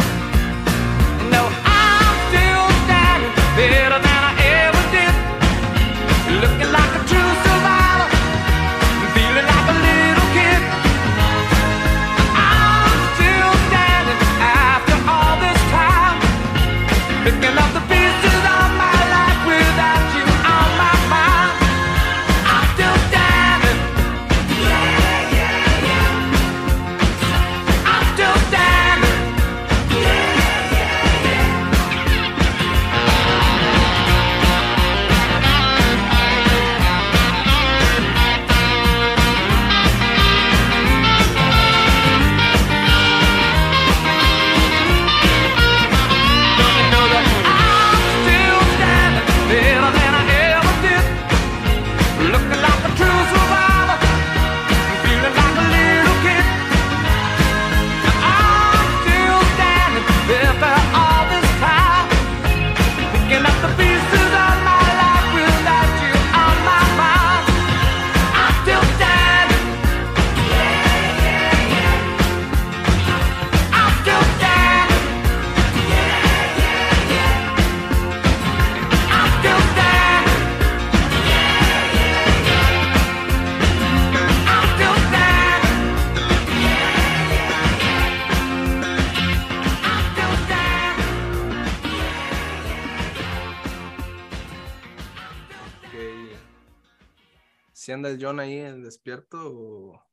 John ahí en despierto o...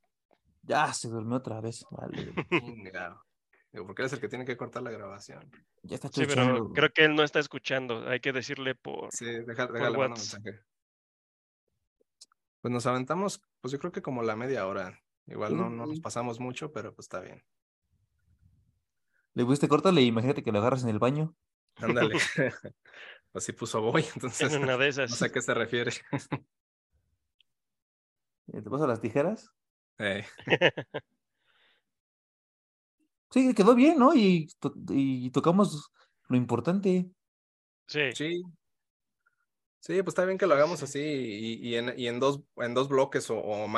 Ya se durmió otra vez. Vale. Digo, porque eres el que tiene que cortar la grabación. Ya está Sí, pero creo que él no está escuchando. Hay que decirle por. Sí, deja, por déjale mensaje. Pues nos aventamos, pues yo creo que como la media hora. Igual no, no nos pasamos mucho, pero pues está bien. Le pusiste córtale y imagínate que lo agarras en el baño. Ándale. *laughs* *laughs* Así puso voy, entonces En una de no esas. sé a qué se refiere. *laughs* ¿Te paso las tijeras? Eh, *laughs* Sí, quedó bien, ¿no? Y, to- y tocamos lo importante. Sí. Sí. Sí, pues está bien que lo hagamos así y, y en, y en dos, en dos bloques o, o